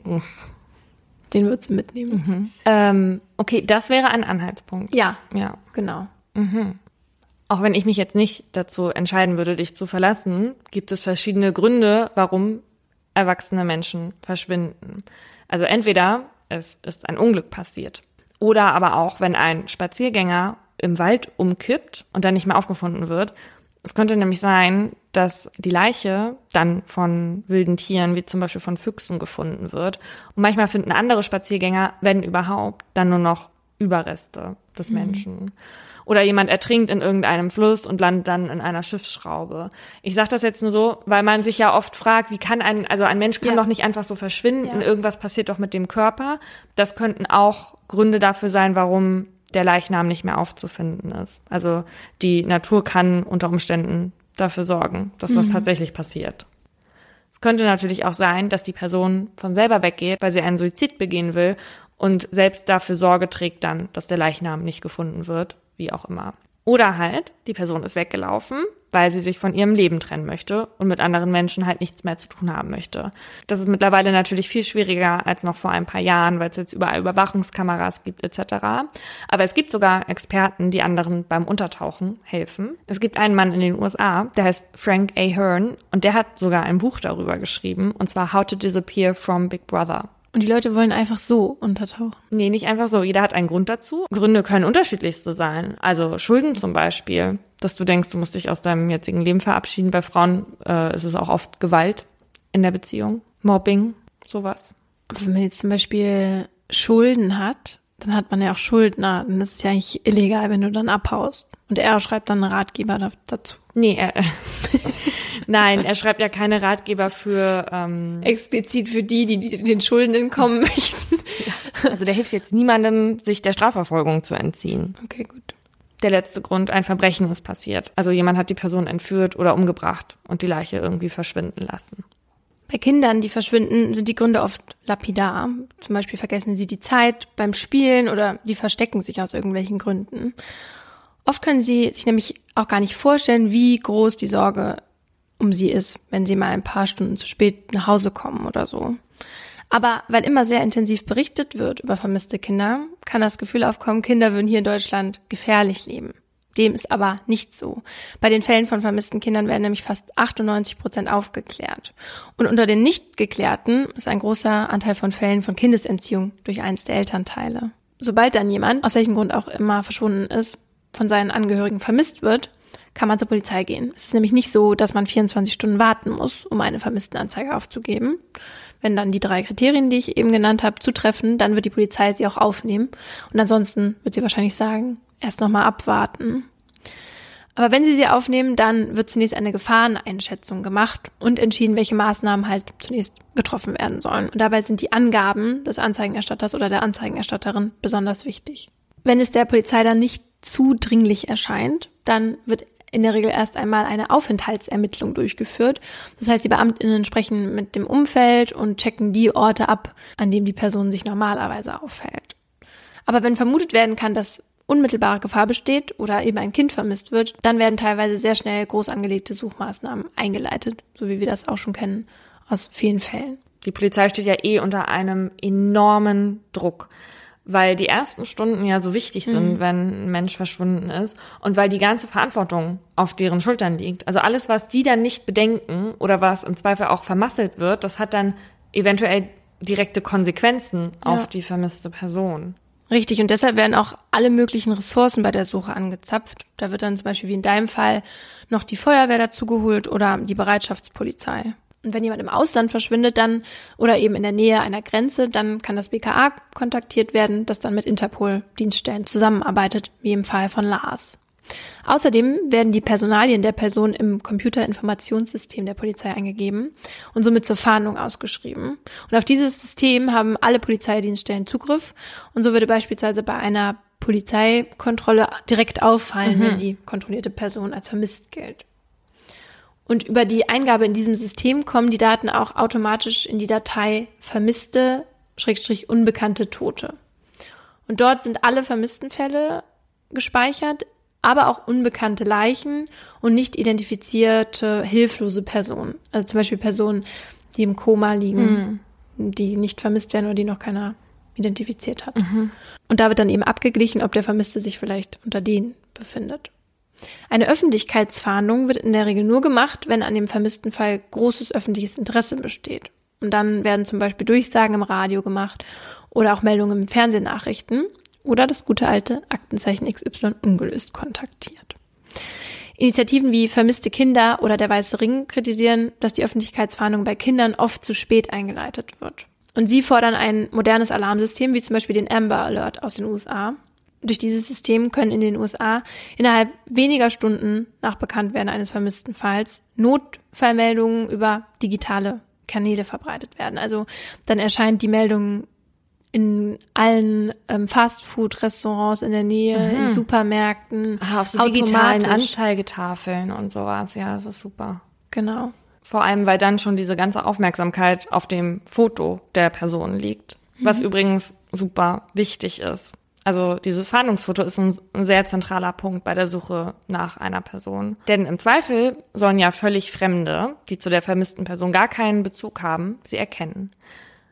Mhm. Den würdest du mitnehmen. Mhm. Ähm, okay, das wäre ein Anhaltspunkt. Ja, ja, genau. Mhm. Auch wenn ich mich jetzt nicht dazu entscheiden würde, dich zu verlassen, gibt es verschiedene Gründe, warum erwachsene Menschen verschwinden. Also entweder es ist ein Unglück passiert oder aber auch, wenn ein Spaziergänger im Wald umkippt und dann nicht mehr aufgefunden wird. Es könnte nämlich sein, dass die Leiche dann von wilden Tieren, wie zum Beispiel von Füchsen, gefunden wird. Und manchmal finden andere Spaziergänger, wenn überhaupt, dann nur noch Überreste des mhm. Menschen. Oder jemand ertrinkt in irgendeinem Fluss und landet dann in einer Schiffsschraube. Ich sage das jetzt nur so, weil man sich ja oft fragt, wie kann ein, also ein Mensch kann ja. doch nicht einfach so verschwinden, ja. irgendwas passiert doch mit dem Körper. Das könnten auch Gründe dafür sein, warum der Leichnam nicht mehr aufzufinden ist. Also die Natur kann unter Umständen dafür sorgen, dass das mhm. tatsächlich passiert. Es könnte natürlich auch sein, dass die Person von selber weggeht, weil sie einen Suizid begehen will und selbst dafür Sorge trägt dann, dass der Leichnam nicht gefunden wird, wie auch immer. Oder halt, die Person ist weggelaufen, weil sie sich von ihrem Leben trennen möchte und mit anderen Menschen halt nichts mehr zu tun haben möchte. Das ist mittlerweile natürlich viel schwieriger als noch vor ein paar Jahren, weil es jetzt überall Überwachungskameras gibt etc. Aber es gibt sogar Experten, die anderen beim Untertauchen helfen. Es gibt einen Mann in den USA, der heißt Frank A. Hearn und der hat sogar ein Buch darüber geschrieben, und zwar How to Disappear from Big Brother. Und die Leute wollen einfach so untertauchen. Nee, nicht einfach so. Jeder hat einen Grund dazu. Gründe können unterschiedlichste sein. Also Schulden zum Beispiel, dass du denkst, du musst dich aus deinem jetzigen Leben verabschieden. Bei Frauen äh, ist es auch oft Gewalt in der Beziehung, Mobbing, sowas. Aber wenn man jetzt zum Beispiel Schulden hat, dann hat man ja auch Schuldner. Dann ist es ja eigentlich illegal, wenn du dann abhaust. Und er schreibt dann einen Ratgeber dazu. Nee, er, Nein, er schreibt ja keine Ratgeber für ähm, explizit für die, die, die den Schulden entkommen möchten. Ja. Also der hilft jetzt niemandem, sich der Strafverfolgung zu entziehen. Okay, gut. Der letzte Grund, ein Verbrechen ist passiert. Also jemand hat die Person entführt oder umgebracht und die Leiche irgendwie verschwinden lassen. Bei Kindern, die verschwinden, sind die Gründe oft lapidar. Zum Beispiel vergessen sie die Zeit beim Spielen oder die verstecken sich aus irgendwelchen Gründen. Oft können sie sich nämlich auch gar nicht vorstellen, wie groß die Sorge um sie ist, wenn sie mal ein paar Stunden zu spät nach Hause kommen oder so. Aber weil immer sehr intensiv berichtet wird über vermisste Kinder, kann das Gefühl aufkommen, Kinder würden hier in Deutschland gefährlich leben. Dem ist aber nicht so. Bei den Fällen von vermissten Kindern werden nämlich fast 98 Prozent aufgeklärt. Und unter den nicht geklärten ist ein großer Anteil von Fällen von Kindesentziehung durch eins der Elternteile. Sobald dann jemand, aus welchem Grund auch immer verschwunden ist, von seinen Angehörigen vermisst wird, kann man zur Polizei gehen. Es ist nämlich nicht so, dass man 24 Stunden warten muss, um eine Vermisstenanzeige aufzugeben. Wenn dann die drei Kriterien, die ich eben genannt habe, zutreffen, dann wird die Polizei sie auch aufnehmen. Und ansonsten wird sie wahrscheinlich sagen, erst nochmal abwarten. Aber wenn sie sie aufnehmen, dann wird zunächst eine Gefahreneinschätzung gemacht und entschieden, welche Maßnahmen halt zunächst getroffen werden sollen. Und dabei sind die Angaben des Anzeigenerstatters oder der Anzeigenerstatterin besonders wichtig. Wenn es der Polizei dann nicht zu dringlich erscheint, dann wird in der Regel erst einmal eine Aufenthaltsermittlung durchgeführt. Das heißt, die Beamtinnen sprechen mit dem Umfeld und checken die Orte ab, an denen die Person sich normalerweise aufhält. Aber wenn vermutet werden kann, dass unmittelbare Gefahr besteht oder eben ein Kind vermisst wird, dann werden teilweise sehr schnell groß angelegte Suchmaßnahmen eingeleitet, so wie wir das auch schon kennen aus vielen Fällen. Die Polizei steht ja eh unter einem enormen Druck weil die ersten Stunden ja so wichtig sind, mhm. wenn ein Mensch verschwunden ist und weil die ganze Verantwortung auf deren Schultern liegt. Also alles, was die dann nicht bedenken oder was im Zweifel auch vermasselt wird, das hat dann eventuell direkte Konsequenzen ja. auf die vermisste Person. Richtig, und deshalb werden auch alle möglichen Ressourcen bei der Suche angezapft. Da wird dann zum Beispiel wie in deinem Fall noch die Feuerwehr dazugeholt oder die Bereitschaftspolizei. Und wenn jemand im Ausland verschwindet, dann oder eben in der Nähe einer Grenze, dann kann das BKA kontaktiert werden, das dann mit Interpol-Dienststellen zusammenarbeitet, wie im Fall von Lars. Außerdem werden die Personalien der Person im Computerinformationssystem der Polizei eingegeben und somit zur Fahndung ausgeschrieben. Und auf dieses System haben alle Polizeidienststellen Zugriff und so würde beispielsweise bei einer Polizeikontrolle direkt auffallen, mhm. wenn die kontrollierte Person als vermisst gilt. Und über die Eingabe in diesem System kommen die Daten auch automatisch in die Datei vermisste, schrägstrich unbekannte Tote. Und dort sind alle vermissten Fälle gespeichert, aber auch unbekannte Leichen und nicht identifizierte hilflose Personen. Also zum Beispiel Personen, die im Koma liegen, mhm. die nicht vermisst werden oder die noch keiner identifiziert hat. Mhm. Und da wird dann eben abgeglichen, ob der Vermisste sich vielleicht unter denen befindet. Eine Öffentlichkeitsfahndung wird in der Regel nur gemacht, wenn an dem vermissten Fall großes öffentliches Interesse besteht. Und dann werden zum Beispiel Durchsagen im Radio gemacht oder auch Meldungen im Fernsehnachrichten oder das gute alte Aktenzeichen XY ungelöst kontaktiert. Initiativen wie Vermisste Kinder oder der Weiße Ring kritisieren, dass die Öffentlichkeitsfahndung bei Kindern oft zu spät eingeleitet wird. Und sie fordern ein modernes Alarmsystem, wie zum Beispiel den Amber Alert aus den USA. Durch dieses System können in den USA innerhalb weniger Stunden nach Bekanntwerden eines vermissten Falls Notfallmeldungen über digitale Kanäle verbreitet werden. Also dann erscheint die Meldung in allen ähm, Fastfood-Restaurants in der Nähe, mhm. in Supermärkten. Aha, auf so digitalen Anzeigetafeln und sowas. Ja, das ist super. Genau. Vor allem, weil dann schon diese ganze Aufmerksamkeit auf dem Foto der Person liegt. Mhm. Was übrigens super wichtig ist. Also dieses Fahndungsfoto ist ein, ein, sehr zentraler Punkt bei der Suche nach einer Person. Denn im Zweifel sollen ja völlig Fremde, die zu der vermissten Person gar keinen Bezug haben, sie erkennen.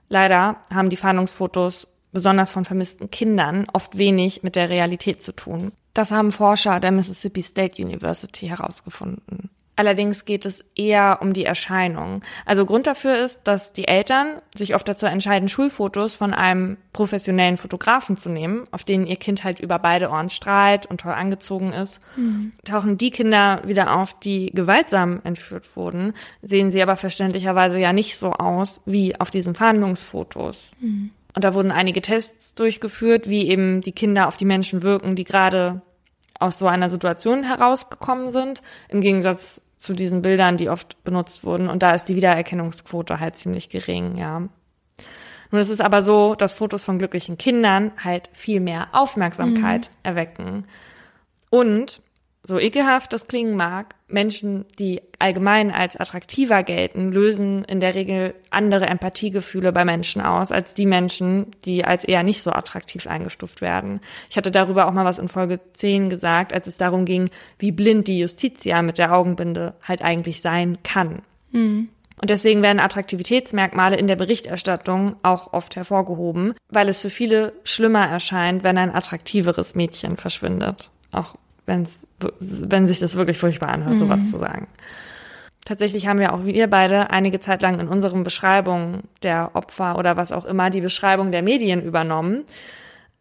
Leider haben die Fahndungsfotos, besonders von vermissten Kindern, oft wenig mit der Realität zu tun. Das haben Forscher der Mississippi State University herausgefunden. Allerdings geht es eher um die Erscheinung. Also Grund dafür ist, dass die Eltern sich oft dazu entscheiden, Schulfotos von einem professionellen Fotografen zu nehmen, auf denen ihr Kind halt über beide Ohren strahlt und toll angezogen ist. Mhm. Tauchen die Kinder wieder auf, die gewaltsam entführt wurden, sehen sie aber verständlicherweise ja nicht so aus wie auf diesen Fahndungsfotos. Mhm. Und da wurden einige Tests durchgeführt, wie eben die Kinder auf die Menschen wirken, die gerade aus so einer Situation herausgekommen sind, im Gegensatz zu diesen Bildern, die oft benutzt wurden. Und da ist die Wiedererkennungsquote halt ziemlich gering, ja. Nun ist es aber so, dass Fotos von glücklichen Kindern halt viel mehr Aufmerksamkeit mhm. erwecken. Und so ekelhaft das klingen mag, Menschen, die allgemein als attraktiver gelten, lösen in der Regel andere Empathiegefühle bei Menschen aus, als die Menschen, die als eher nicht so attraktiv eingestuft werden. Ich hatte darüber auch mal was in Folge 10 gesagt, als es darum ging, wie blind die Justitia mit der Augenbinde halt eigentlich sein kann. Mhm. Und deswegen werden Attraktivitätsmerkmale in der Berichterstattung auch oft hervorgehoben, weil es für viele schlimmer erscheint, wenn ein attraktiveres Mädchen verschwindet. Auch wenn's, wenn sich das wirklich furchtbar anhört, mhm. sowas zu sagen. Tatsächlich haben wir auch wir beide einige Zeit lang in unseren Beschreibungen der Opfer oder was auch immer die Beschreibung der Medien übernommen.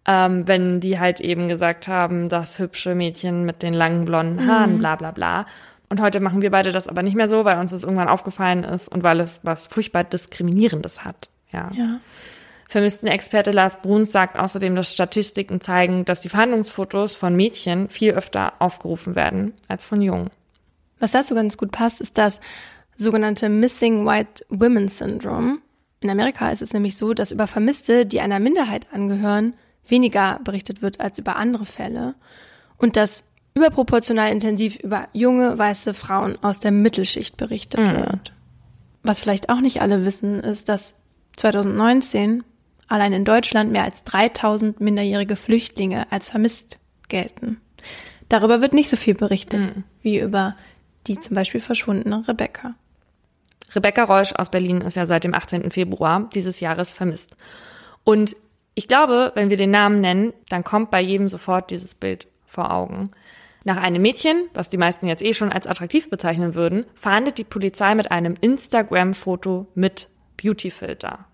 Ähm, wenn die halt eben gesagt haben, das hübsche Mädchen mit den langen blonden Haaren, mhm. bla bla bla. Und heute machen wir beide das aber nicht mehr so, weil uns das irgendwann aufgefallen ist und weil es was furchtbar Diskriminierendes hat. Ja. ja. Vermisstenexperte Lars Bruns sagt außerdem, dass Statistiken zeigen, dass die Verhandlungsfotos von Mädchen viel öfter aufgerufen werden als von Jungen. Was dazu ganz gut passt, ist das sogenannte Missing White Women Syndrome. In Amerika ist es nämlich so, dass über Vermisste, die einer Minderheit angehören, weniger berichtet wird als über andere Fälle und dass überproportional intensiv über junge weiße Frauen aus der Mittelschicht berichtet mhm. wird. Was vielleicht auch nicht alle wissen, ist, dass 2019 allein in Deutschland mehr als 3000 minderjährige Flüchtlinge als vermisst gelten. Darüber wird nicht so viel berichtet mhm. wie über die zum Beispiel verschwundene Rebecca. Rebecca Reusch aus Berlin ist ja seit dem 18. Februar dieses Jahres vermisst. Und ich glaube, wenn wir den Namen nennen, dann kommt bei jedem sofort dieses Bild vor Augen. Nach einem Mädchen, was die meisten jetzt eh schon als attraktiv bezeichnen würden, fahndet die Polizei mit einem Instagram-Foto mit Beautyfilter.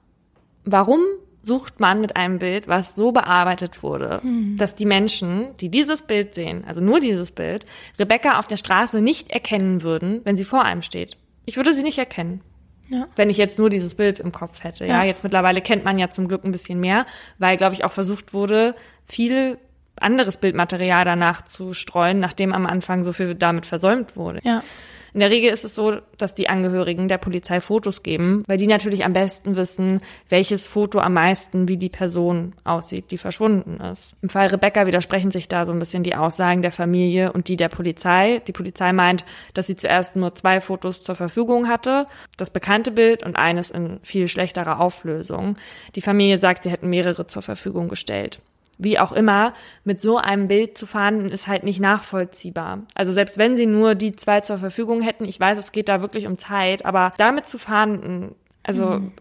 Warum sucht man mit einem Bild, was so bearbeitet wurde, hm. dass die Menschen, die dieses Bild sehen, also nur dieses Bild, Rebecca auf der Straße nicht erkennen würden, wenn sie vor einem steht. Ich würde sie nicht erkennen. Ja. Wenn ich jetzt nur dieses Bild im Kopf hätte. Ja. ja, jetzt mittlerweile kennt man ja zum Glück ein bisschen mehr, weil, glaube ich, auch versucht wurde, viel anderes Bildmaterial danach zu streuen, nachdem am Anfang so viel damit versäumt wurde. Ja. In der Regel ist es so, dass die Angehörigen der Polizei Fotos geben, weil die natürlich am besten wissen, welches Foto am meisten wie die Person aussieht, die verschwunden ist. Im Fall Rebecca widersprechen sich da so ein bisschen die Aussagen der Familie und die der Polizei. Die Polizei meint, dass sie zuerst nur zwei Fotos zur Verfügung hatte, das bekannte Bild und eines in viel schlechterer Auflösung. Die Familie sagt, sie hätten mehrere zur Verfügung gestellt wie auch immer, mit so einem Bild zu fahnden, ist halt nicht nachvollziehbar. Also selbst wenn sie nur die zwei zur Verfügung hätten, ich weiß, es geht da wirklich um Zeit, aber damit zu fahnden, also mhm.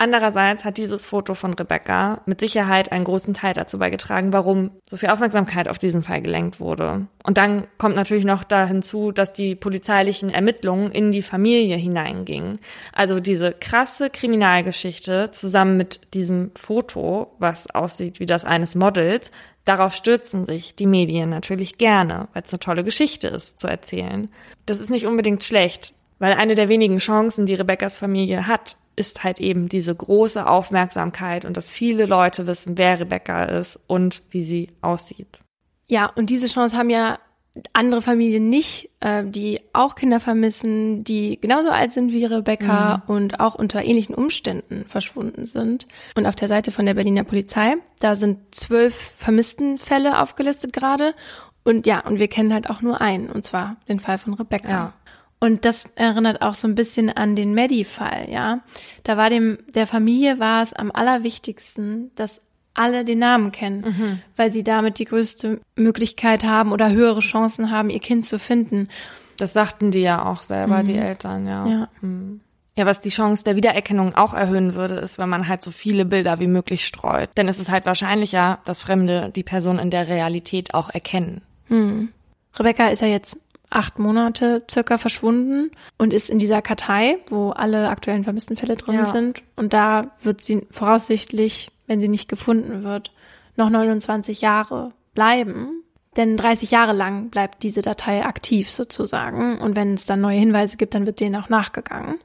Andererseits hat dieses Foto von Rebecca mit Sicherheit einen großen Teil dazu beigetragen, warum so viel Aufmerksamkeit auf diesen Fall gelenkt wurde. Und dann kommt natürlich noch da hinzu, dass die polizeilichen Ermittlungen in die Familie hineingingen. Also diese krasse Kriminalgeschichte zusammen mit diesem Foto, was aussieht wie das eines Models, darauf stürzen sich die Medien natürlich gerne, weil es eine tolle Geschichte ist zu erzählen. Das ist nicht unbedingt schlecht, weil eine der wenigen Chancen, die Rebeccas Familie hat, ist halt eben diese große Aufmerksamkeit und dass viele Leute wissen, wer Rebecca ist und wie sie aussieht. Ja, und diese Chance haben ja andere Familien nicht, äh, die auch Kinder vermissen, die genauso alt sind wie Rebecca mhm. und auch unter ähnlichen Umständen verschwunden sind. Und auf der Seite von der Berliner Polizei, da sind zwölf Vermisstenfälle aufgelistet gerade. Und ja, und wir kennen halt auch nur einen, und zwar den Fall von Rebecca. Ja. Und das erinnert auch so ein bisschen an den Medi-Fall, ja. Da war dem, der Familie war es am allerwichtigsten, dass alle den Namen kennen, mhm. weil sie damit die größte Möglichkeit haben oder höhere Chancen haben, ihr Kind zu finden. Das sagten die ja auch selber, mhm. die Eltern, ja. Ja. Mhm. Ja, was die Chance der Wiedererkennung auch erhöhen würde, ist, wenn man halt so viele Bilder wie möglich streut. Denn es ist halt wahrscheinlicher, dass Fremde die Person in der Realität auch erkennen. Mhm. Rebecca ist ja jetzt acht Monate circa verschwunden und ist in dieser Kartei, wo alle aktuellen vermissten Fälle drin ja. sind. Und da wird sie voraussichtlich, wenn sie nicht gefunden wird, noch 29 Jahre bleiben. Denn 30 Jahre lang bleibt diese Datei aktiv sozusagen. Und wenn es dann neue Hinweise gibt, dann wird denen auch nachgegangen.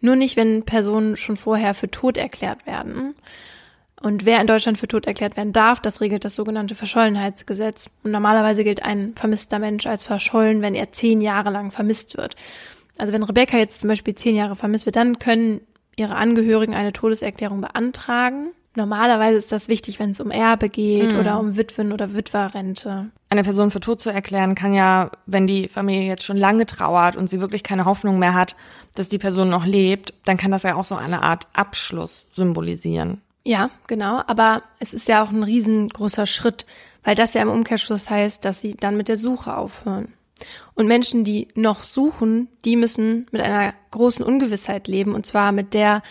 Nur nicht, wenn Personen schon vorher für tot erklärt werden. Und wer in Deutschland für tot erklärt werden darf, das regelt das sogenannte Verschollenheitsgesetz. Und normalerweise gilt ein vermisster Mensch als verschollen, wenn er zehn Jahre lang vermisst wird. Also wenn Rebecca jetzt zum Beispiel zehn Jahre vermisst wird, dann können ihre Angehörigen eine Todeserklärung beantragen. Normalerweise ist das wichtig, wenn es um Erbe geht mhm. oder um Witwen- oder Witwerrente. Eine Person für tot zu erklären kann ja, wenn die Familie jetzt schon lange trauert und sie wirklich keine Hoffnung mehr hat, dass die Person noch lebt, dann kann das ja auch so eine Art Abschluss symbolisieren. Ja, genau. Aber es ist ja auch ein riesengroßer Schritt, weil das ja im Umkehrschluss heißt, dass sie dann mit der Suche aufhören. Und Menschen, die noch suchen, die müssen mit einer großen Ungewissheit leben. Und zwar mit der,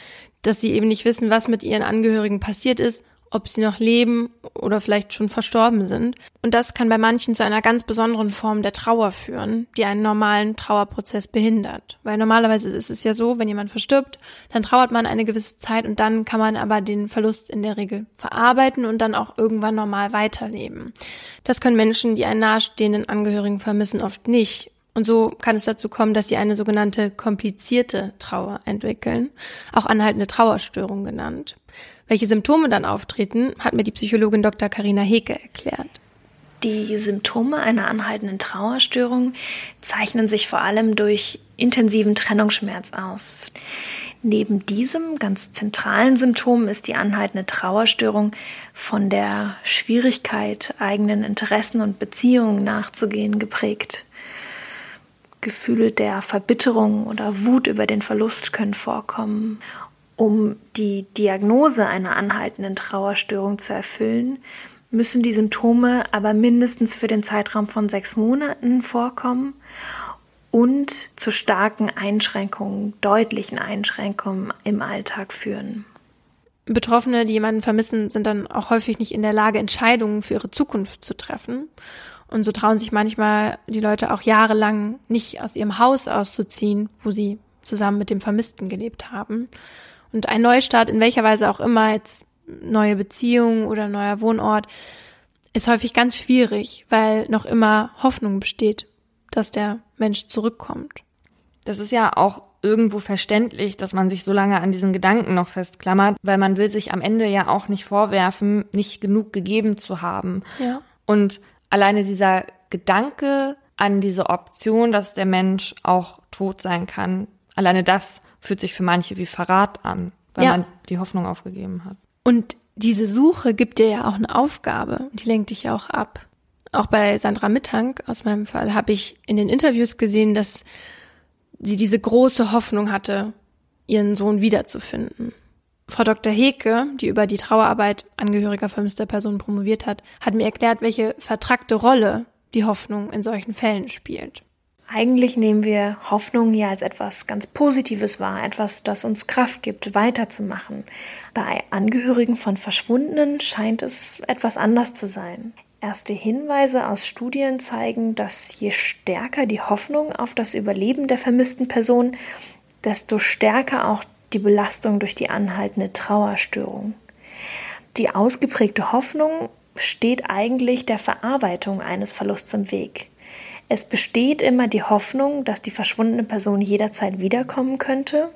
dass sie eben nicht wissen, was mit ihren Angehörigen passiert ist ob sie noch leben oder vielleicht schon verstorben sind. Und das kann bei manchen zu einer ganz besonderen Form der Trauer führen, die einen normalen Trauerprozess behindert. Weil normalerweise ist es ja so, wenn jemand verstirbt, dann trauert man eine gewisse Zeit und dann kann man aber den Verlust in der Regel verarbeiten und dann auch irgendwann normal weiterleben. Das können Menschen, die einen nahestehenden Angehörigen vermissen, oft nicht. Und so kann es dazu kommen, dass sie eine sogenannte komplizierte Trauer entwickeln, auch anhaltende Trauerstörung genannt. Welche Symptome dann auftreten, hat mir die Psychologin Dr. Karina Heke erklärt. Die Symptome einer anhaltenden Trauerstörung zeichnen sich vor allem durch intensiven Trennungsschmerz aus. Neben diesem ganz zentralen Symptom ist die anhaltende Trauerstörung von der Schwierigkeit, eigenen Interessen und Beziehungen nachzugehen, geprägt. Gefühle der Verbitterung oder Wut über den Verlust können vorkommen um die Diagnose einer anhaltenden Trauerstörung zu erfüllen, müssen die Symptome aber mindestens für den Zeitraum von sechs Monaten vorkommen und zu starken Einschränkungen, deutlichen Einschränkungen im Alltag führen. Betroffene, die jemanden vermissen, sind dann auch häufig nicht in der Lage, Entscheidungen für ihre Zukunft zu treffen. Und so trauen sich manchmal die Leute auch jahrelang nicht aus ihrem Haus auszuziehen, wo sie zusammen mit dem Vermissten gelebt haben. Und ein Neustart, in welcher Weise auch immer, jetzt neue Beziehung oder neuer Wohnort, ist häufig ganz schwierig, weil noch immer Hoffnung besteht, dass der Mensch zurückkommt. Das ist ja auch irgendwo verständlich, dass man sich so lange an diesen Gedanken noch festklammert, weil man will sich am Ende ja auch nicht vorwerfen, nicht genug gegeben zu haben. Ja. Und alleine dieser Gedanke an diese Option, dass der Mensch auch tot sein kann, alleine das fühlt sich für manche wie Verrat an, weil ja. man die Hoffnung aufgegeben hat. Und diese Suche gibt dir ja auch eine Aufgabe, die lenkt dich ja auch ab. Auch bei Sandra Mittank aus meinem Fall habe ich in den Interviews gesehen, dass sie diese große Hoffnung hatte, ihren Sohn wiederzufinden. Frau Dr. Heke, die über die Trauerarbeit Angehöriger vermisster Personen promoviert hat, hat mir erklärt, welche vertrackte Rolle die Hoffnung in solchen Fällen spielt. Eigentlich nehmen wir Hoffnung ja als etwas ganz Positives wahr, etwas, das uns Kraft gibt, weiterzumachen. Bei Angehörigen von Verschwundenen scheint es etwas anders zu sein. Erste Hinweise aus Studien zeigen, dass je stärker die Hoffnung auf das Überleben der vermissten Person, desto stärker auch die Belastung durch die anhaltende Trauerstörung. Die ausgeprägte Hoffnung steht eigentlich der Verarbeitung eines Verlusts im Weg. Es besteht immer die Hoffnung, dass die verschwundene Person jederzeit wiederkommen könnte.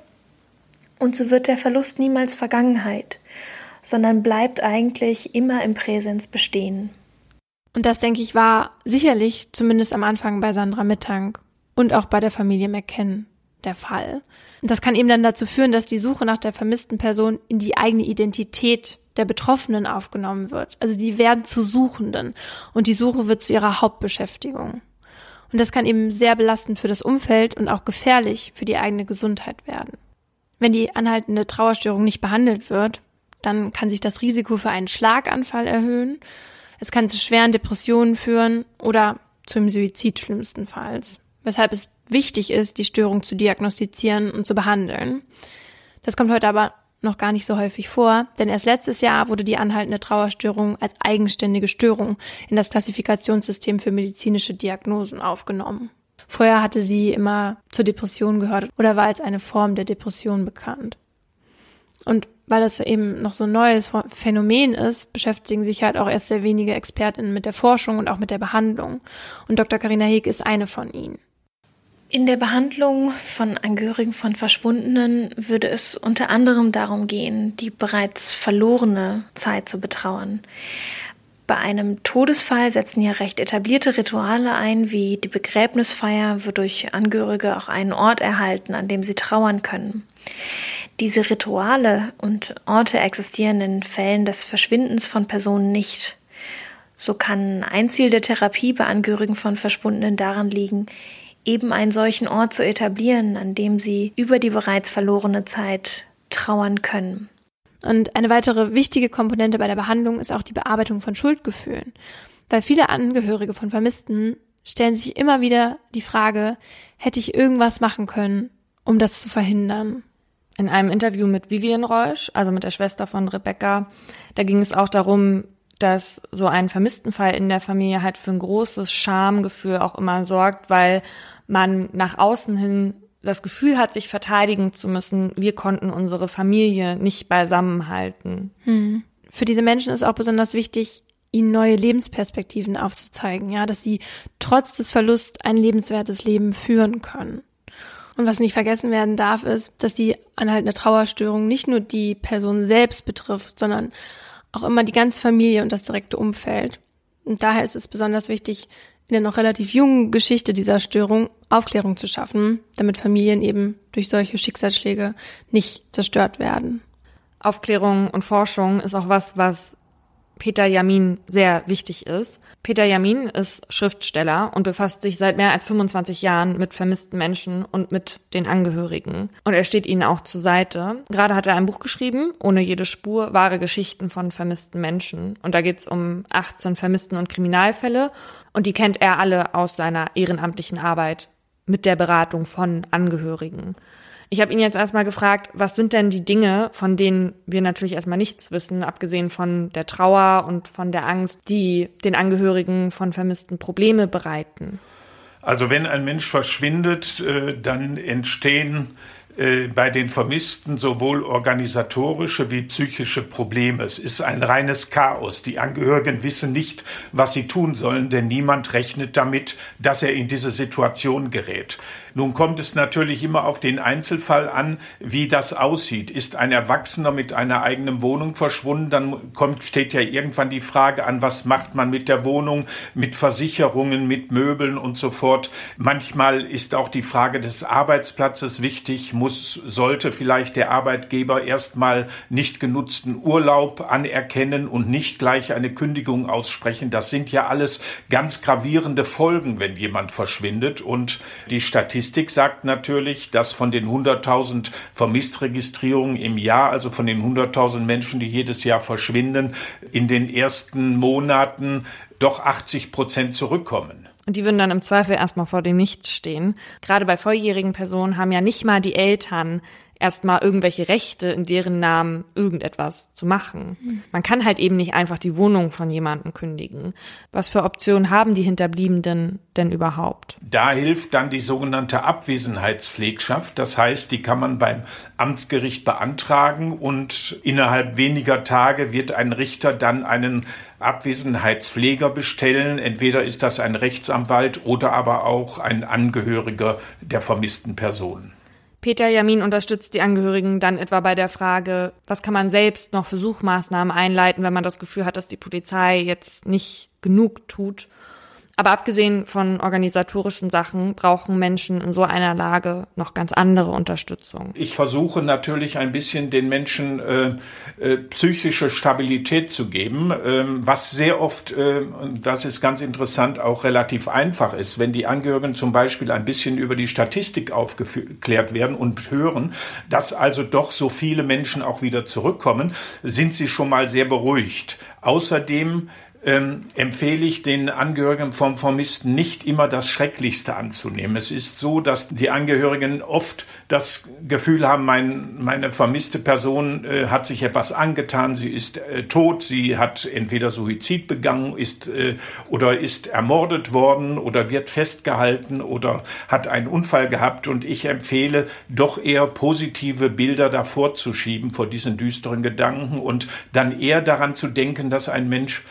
Und so wird der Verlust niemals Vergangenheit, sondern bleibt eigentlich immer im Präsens bestehen. Und das, denke ich, war sicherlich zumindest am Anfang bei Sandra Mittank und auch bei der Familie McKen der Fall. Und das kann eben dann dazu führen, dass die Suche nach der vermissten Person in die eigene Identität der Betroffenen aufgenommen wird. Also die werden zu Suchenden und die Suche wird zu ihrer Hauptbeschäftigung. Und das kann eben sehr belastend für das Umfeld und auch gefährlich für die eigene Gesundheit werden. Wenn die anhaltende Trauerstörung nicht behandelt wird, dann kann sich das Risiko für einen Schlaganfall erhöhen. Es kann zu schweren Depressionen führen oder zum Suizid schlimmstenfalls. Weshalb es wichtig ist, die Störung zu diagnostizieren und zu behandeln. Das kommt heute aber noch gar nicht so häufig vor, denn erst letztes Jahr wurde die anhaltende Trauerstörung als eigenständige Störung in das Klassifikationssystem für medizinische Diagnosen aufgenommen. Vorher hatte sie immer zur Depression gehört oder war als eine Form der Depression bekannt. Und weil das eben noch so ein neues Phänomen ist, beschäftigen sich halt auch erst sehr wenige Expertinnen mit der Forschung und auch mit der Behandlung. Und Dr. Karina Heg ist eine von ihnen. In der Behandlung von Angehörigen von Verschwundenen würde es unter anderem darum gehen, die bereits verlorene Zeit zu betrauern. Bei einem Todesfall setzen ja recht etablierte Rituale ein, wie die Begräbnisfeier, wodurch Angehörige auch einen Ort erhalten, an dem sie trauern können. Diese Rituale und Orte existieren in Fällen des Verschwindens von Personen nicht. So kann ein Ziel der Therapie bei Angehörigen von Verschwundenen daran liegen, eben einen solchen Ort zu etablieren, an dem sie über die bereits verlorene Zeit trauern können. Und eine weitere wichtige Komponente bei der Behandlung ist auch die Bearbeitung von Schuldgefühlen. Weil viele Angehörige von Vermissten stellen sich immer wieder die Frage, hätte ich irgendwas machen können, um das zu verhindern? In einem Interview mit Vivian Reusch, also mit der Schwester von Rebecca, da ging es auch darum, dass so ein Vermisstenfall in der Familie halt für ein großes Schamgefühl auch immer sorgt, weil man nach außen hin das Gefühl hat, sich verteidigen zu müssen, wir konnten unsere Familie nicht beisammenhalten. Hm. Für diese Menschen ist auch besonders wichtig, ihnen neue Lebensperspektiven aufzuzeigen, ja, dass sie trotz des Verlusts ein lebenswertes Leben führen können. Und was nicht vergessen werden darf, ist, dass die anhaltende Trauerstörung nicht nur die Person selbst betrifft, sondern auch immer die ganze Familie und das direkte Umfeld. Und daher ist es besonders wichtig, in der noch relativ jungen Geschichte dieser Störung Aufklärung zu schaffen, damit Familien eben durch solche Schicksalsschläge nicht zerstört werden. Aufklärung und Forschung ist auch was, was Peter Jamin sehr wichtig ist. Peter Jamin ist Schriftsteller und befasst sich seit mehr als 25 Jahren mit vermissten Menschen und mit den Angehörigen. Und er steht ihnen auch zur Seite. Gerade hat er ein Buch geschrieben, Ohne jede Spur, wahre Geschichten von vermissten Menschen. Und da geht es um 18 Vermissten- und Kriminalfälle. Und die kennt er alle aus seiner ehrenamtlichen Arbeit mit der Beratung von Angehörigen. Ich habe ihn jetzt erstmal gefragt, was sind denn die Dinge, von denen wir natürlich erstmal nichts wissen, abgesehen von der Trauer und von der Angst, die den Angehörigen von Vermissten Probleme bereiten? Also wenn ein Mensch verschwindet, äh, dann entstehen bei den Vermissten sowohl organisatorische wie psychische Probleme. Es ist ein reines Chaos. Die Angehörigen wissen nicht, was sie tun sollen, denn niemand rechnet damit, dass er in diese Situation gerät. Nun kommt es natürlich immer auf den Einzelfall an, wie das aussieht. Ist ein Erwachsener mit einer eigenen Wohnung verschwunden, dann kommt, steht ja irgendwann die Frage an, was macht man mit der Wohnung, mit Versicherungen, mit Möbeln und so fort. Manchmal ist auch die Frage des Arbeitsplatzes wichtig. Muss, sollte vielleicht der Arbeitgeber erstmal nicht genutzten Urlaub anerkennen und nicht gleich eine Kündigung aussprechen? Das sind ja alles ganz gravierende Folgen, wenn jemand verschwindet und die Statistik sagt natürlich, dass von den 100.000 Vermisstregistrierungen im Jahr, also von den 100.000 Menschen, die jedes Jahr verschwinden, in den ersten Monaten doch 80 Prozent zurückkommen. Und die würden dann im Zweifel erstmal vor dem Nichts stehen. Gerade bei volljährigen Personen haben ja nicht mal die Eltern erstmal irgendwelche Rechte in deren Namen irgendetwas zu machen. Hm. Man kann halt eben nicht einfach die Wohnung von jemandem kündigen. Was für Optionen haben die Hinterbliebenen denn überhaupt? Da hilft dann die sogenannte Abwesenheitspflegschaft. Das heißt, die kann man beim Amtsgericht beantragen und innerhalb weniger Tage wird ein Richter dann einen Abwesenheitspfleger bestellen. Entweder ist das ein Rechtsanwalt oder aber auch ein Angehöriger der vermissten Person. Peter Jamin unterstützt die Angehörigen dann etwa bei der Frage, was kann man selbst noch für Suchmaßnahmen einleiten, wenn man das Gefühl hat, dass die Polizei jetzt nicht genug tut. Aber abgesehen von organisatorischen Sachen brauchen Menschen in so einer Lage noch ganz andere Unterstützung. Ich versuche natürlich ein bisschen den Menschen äh, äh, psychische Stabilität zu geben, äh, was sehr oft, äh, das ist ganz interessant, auch relativ einfach ist. Wenn die Angehörigen zum Beispiel ein bisschen über die Statistik aufgeklärt werden und hören, dass also doch so viele Menschen auch wieder zurückkommen, sind sie schon mal sehr beruhigt. Außerdem ähm, empfehle ich den Angehörigen vom Formisten nicht immer das Schrecklichste anzunehmen. Es ist so, dass die Angehörigen oft das Gefühl haben, mein, meine vermisste Person äh, hat sich etwas angetan, sie ist äh, tot, sie hat entweder Suizid begangen ist äh, oder ist ermordet worden oder wird festgehalten oder hat einen Unfall gehabt. Und ich empfehle doch eher positive Bilder davor zu schieben vor diesen düsteren Gedanken und dann eher daran zu denken, dass ein Mensch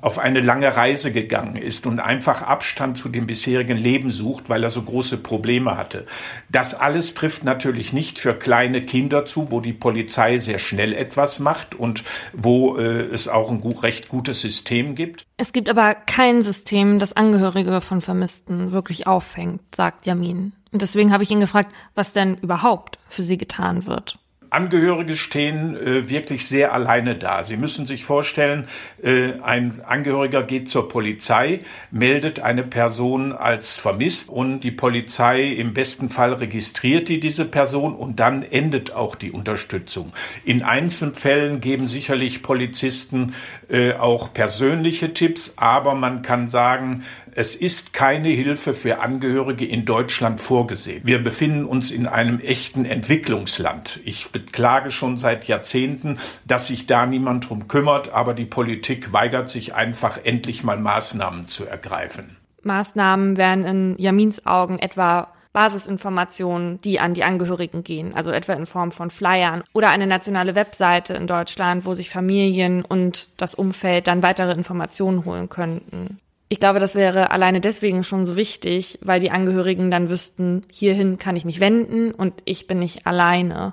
auf eine lange Reise gegangen ist und einfach Abstand zu dem bisherigen Leben sucht, weil er so große Probleme hatte. Das alles trifft natürlich nicht für kleine Kinder zu, wo die Polizei sehr schnell etwas macht und wo äh, es auch ein gut, recht gutes System gibt. Es gibt aber kein System, das Angehörige von Vermissten wirklich auffängt, sagt Jamin. Und deswegen habe ich ihn gefragt, was denn überhaupt für sie getan wird. Angehörige stehen äh, wirklich sehr alleine da. Sie müssen sich vorstellen, äh, ein Angehöriger geht zur Polizei, meldet eine Person als vermisst und die Polizei im besten Fall registriert die diese Person und dann endet auch die Unterstützung. In Einzelfällen geben sicherlich Polizisten äh, auch persönliche Tipps, aber man kann sagen, es ist keine Hilfe für Angehörige in Deutschland vorgesehen. Wir befinden uns in einem echten Entwicklungsland. Ich beklage schon seit Jahrzehnten, dass sich da niemand drum kümmert, aber die Politik weigert sich einfach endlich mal Maßnahmen zu ergreifen. Maßnahmen wären in Jamins Augen etwa Basisinformationen, die an die Angehörigen gehen, also etwa in Form von Flyern oder eine nationale Webseite in Deutschland, wo sich Familien und das Umfeld dann weitere Informationen holen könnten. Ich glaube, das wäre alleine deswegen schon so wichtig, weil die Angehörigen dann wüssten, hierhin kann ich mich wenden und ich bin nicht alleine.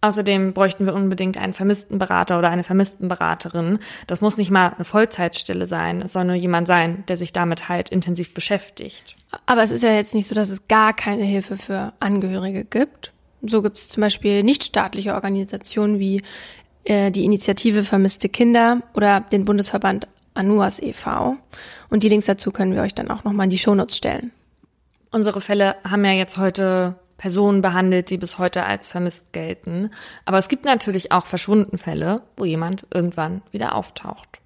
Außerdem bräuchten wir unbedingt einen Vermisstenberater oder eine Vermisstenberaterin. Das muss nicht mal eine Vollzeitstelle sein. Es soll nur jemand sein, der sich damit halt intensiv beschäftigt. Aber es ist ja jetzt nicht so, dass es gar keine Hilfe für Angehörige gibt. So gibt es zum Beispiel nichtstaatliche Organisationen wie äh, die Initiative Vermisste Kinder oder den Bundesverband Anuas e.V. Und die Links dazu können wir euch dann auch nochmal in die Shownotes stellen. Unsere Fälle haben ja jetzt heute Personen behandelt, die bis heute als vermisst gelten. Aber es gibt natürlich auch verschwunden Fälle, wo jemand irgendwann wieder auftaucht.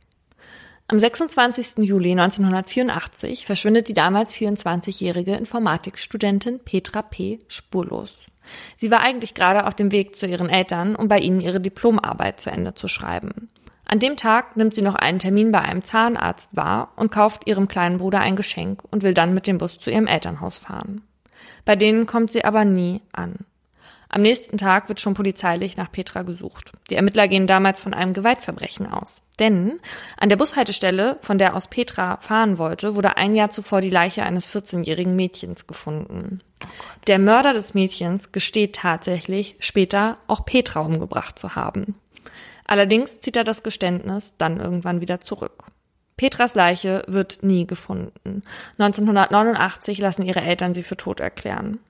Am 26. Juli 1984 verschwindet die damals 24-jährige Informatikstudentin Petra P. spurlos. Sie war eigentlich gerade auf dem Weg zu ihren Eltern, um bei ihnen ihre Diplomarbeit zu Ende zu schreiben. An dem Tag nimmt sie noch einen Termin bei einem Zahnarzt wahr und kauft ihrem kleinen Bruder ein Geschenk und will dann mit dem Bus zu ihrem Elternhaus fahren. Bei denen kommt sie aber nie an. Am nächsten Tag wird schon polizeilich nach Petra gesucht. Die Ermittler gehen damals von einem Gewaltverbrechen aus. Denn an der Bushaltestelle, von der aus Petra fahren wollte, wurde ein Jahr zuvor die Leiche eines 14-jährigen Mädchens gefunden. Der Mörder des Mädchens gesteht tatsächlich, später auch Petra umgebracht zu haben. Allerdings zieht er das Geständnis dann irgendwann wieder zurück. Petras Leiche wird nie gefunden. 1989 lassen ihre Eltern sie für tot erklären.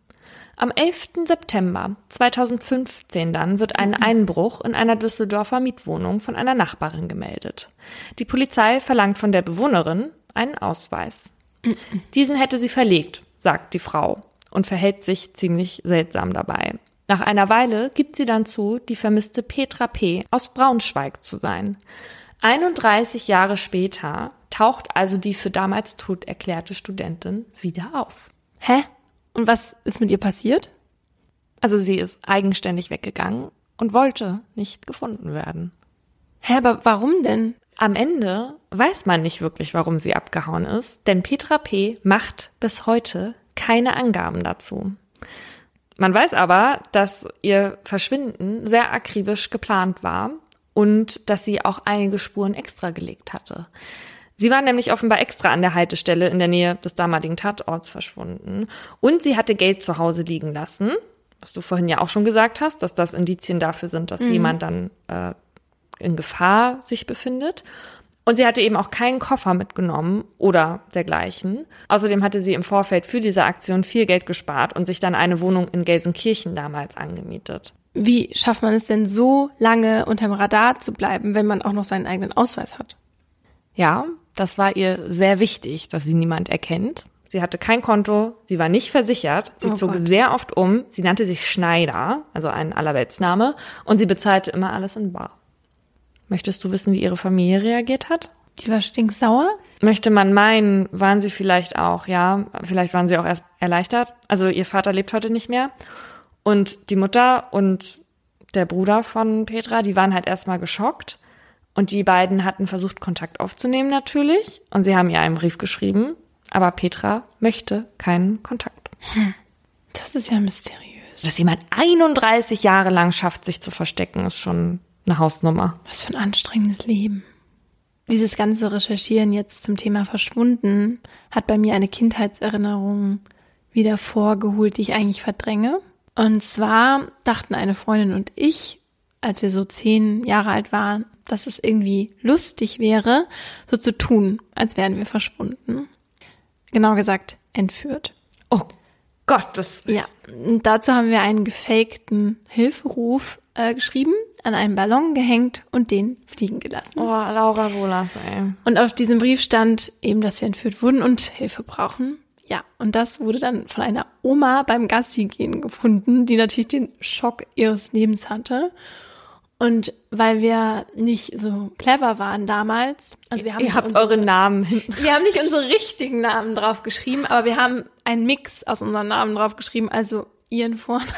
Am 11. September 2015 dann wird ein. Einbruch in einer Düsseldorfer Mietwohnung von einer Nachbarin gemeldet. Die Polizei verlangt von der Bewohnerin einen Ausweis. Diesen hätte sie verlegt, sagt die Frau und verhält sich ziemlich seltsam dabei. Nach einer Weile gibt sie dann zu, die vermisste Petra P. aus Braunschweig zu sein. 31 Jahre später taucht also die für damals tot erklärte Studentin wieder auf. Hä? Und was ist mit ihr passiert? Also sie ist eigenständig weggegangen und wollte nicht gefunden werden. Hä, aber warum denn? Am Ende weiß man nicht wirklich, warum sie abgehauen ist, denn Petra P. macht bis heute keine Angaben dazu. Man weiß aber, dass ihr Verschwinden sehr akribisch geplant war und dass sie auch einige Spuren extra gelegt hatte. Sie war nämlich offenbar extra an der Haltestelle in der Nähe des damaligen Tatorts verschwunden und sie hatte Geld zu Hause liegen lassen, was du vorhin ja auch schon gesagt hast, dass das Indizien dafür sind, dass mhm. jemand dann äh, in Gefahr sich befindet. Und sie hatte eben auch keinen Koffer mitgenommen oder dergleichen. Außerdem hatte sie im Vorfeld für diese Aktion viel Geld gespart und sich dann eine Wohnung in Gelsenkirchen damals angemietet. Wie schafft man es denn so lange unterm Radar zu bleiben, wenn man auch noch seinen eigenen Ausweis hat? Ja, das war ihr sehr wichtig, dass sie niemand erkennt. Sie hatte kein Konto, sie war nicht versichert, sie oh zog Gott. sehr oft um, sie nannte sich Schneider, also ein Allerweltsname, und sie bezahlte immer alles in Bar. Möchtest du wissen, wie ihre Familie reagiert hat? Die war stinksauer? Möchte man meinen, waren sie vielleicht auch, ja. Vielleicht waren sie auch erst erleichtert. Also ihr Vater lebt heute nicht mehr. Und die Mutter und der Bruder von Petra, die waren halt erstmal geschockt. Und die beiden hatten versucht, Kontakt aufzunehmen natürlich. Und sie haben ihr einen Brief geschrieben. Aber Petra möchte keinen Kontakt. Hm. Das ist ja mysteriös. Dass jemand 31 Jahre lang schafft, sich zu verstecken, ist schon eine Hausnummer. Was für ein anstrengendes Leben. Dieses ganze Recherchieren jetzt zum Thema verschwunden hat bei mir eine Kindheitserinnerung wieder vorgeholt, die ich eigentlich verdränge. Und zwar dachten eine Freundin und ich, als wir so zehn Jahre alt waren, dass es irgendwie lustig wäre, so zu tun, als wären wir verschwunden. Genau gesagt, entführt. Oh Gottes Willen. Ja, und dazu haben wir einen gefakten Hilferuf äh, geschrieben, an einen Ballon gehängt und den fliegen gelassen. Oh, Laura Wohlers, ey. Und auf diesem Brief stand eben, dass wir entführt wurden und Hilfe brauchen. Ja, und das wurde dann von einer Oma beim Gassi-Gehen gefunden, die natürlich den Schock ihres Lebens hatte. Und weil wir nicht so clever waren damals, also wir haben ihr habt unsere, eure Namen hinten. Wir haben nicht unsere richtigen Namen drauf geschrieben, aber wir haben einen Mix aus unseren Namen drauf geschrieben, also ihren Vornamen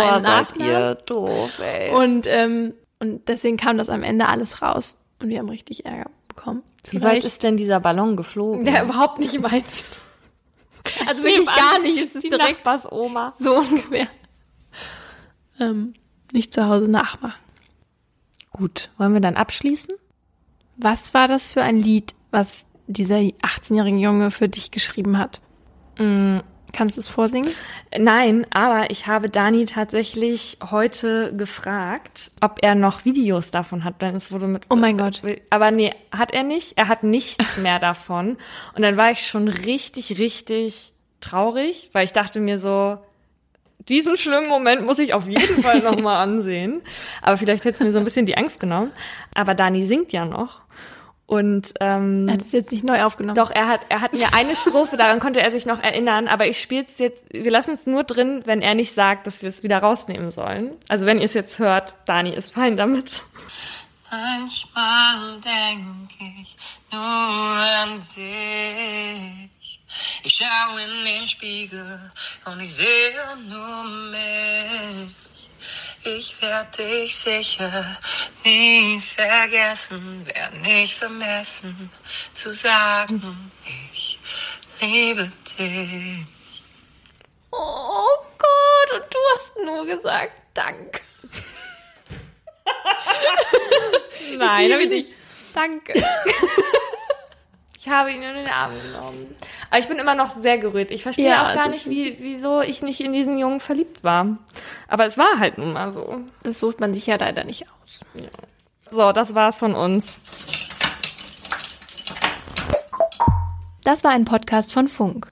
Boah, seid ihr doof, ey. Und, ähm, und deswegen kam das am Ende alles raus. Und wir haben richtig Ärger bekommen. Wie weit ist denn dieser Ballon geflogen? Der überhaupt nicht weit. Also wirklich gar nicht. Es ist direkt was Oma. So ungefähr. Ähm, nicht zu Hause nachmachen. Gut, wollen wir dann abschließen? Was war das für ein Lied, was dieser 18-jährige Junge für dich geschrieben hat? Kannst du es vorsingen? Nein, aber ich habe Dani tatsächlich heute gefragt, ob er noch Videos davon hat, denn es wurde mit. Oh mein Gott. Aber nee, hat er nicht. Er hat nichts mehr davon. Und dann war ich schon richtig, richtig traurig, weil ich dachte mir so, diesen schlimmen Moment muss ich auf jeden Fall nochmal ansehen. Aber vielleicht hätte es mir so ein bisschen die Angst genommen. Aber Dani singt ja noch. Und ähm, er hat es jetzt nicht neu aufgenommen. Doch, er hat, er hat mir eine Strophe, daran konnte er sich noch erinnern, aber ich spiele es jetzt, wir lassen es nur drin, wenn er nicht sagt, dass wir es wieder rausnehmen sollen. Also wenn ihr es jetzt hört, Dani ist fein damit. Manchmal denke ich nur an dich. Ich schaue in den Spiegel und ich sehe nur mich. Ich werde dich sicher nie vergessen, werde nicht vermessen zu sagen, ich liebe dich. Oh Gott, und du hast nur gesagt, Dank. Nein, ich liebe dich. Danke. Ich habe ihn in den Arm genommen. Aber ich bin immer noch sehr gerührt. Ich verstehe ja, auch gar nicht, wie, wieso ich nicht in diesen Jungen verliebt war. Aber es war halt nun mal so. Das sucht man sich ja leider nicht aus. Ja. So, das war's von uns. Das war ein Podcast von Funk.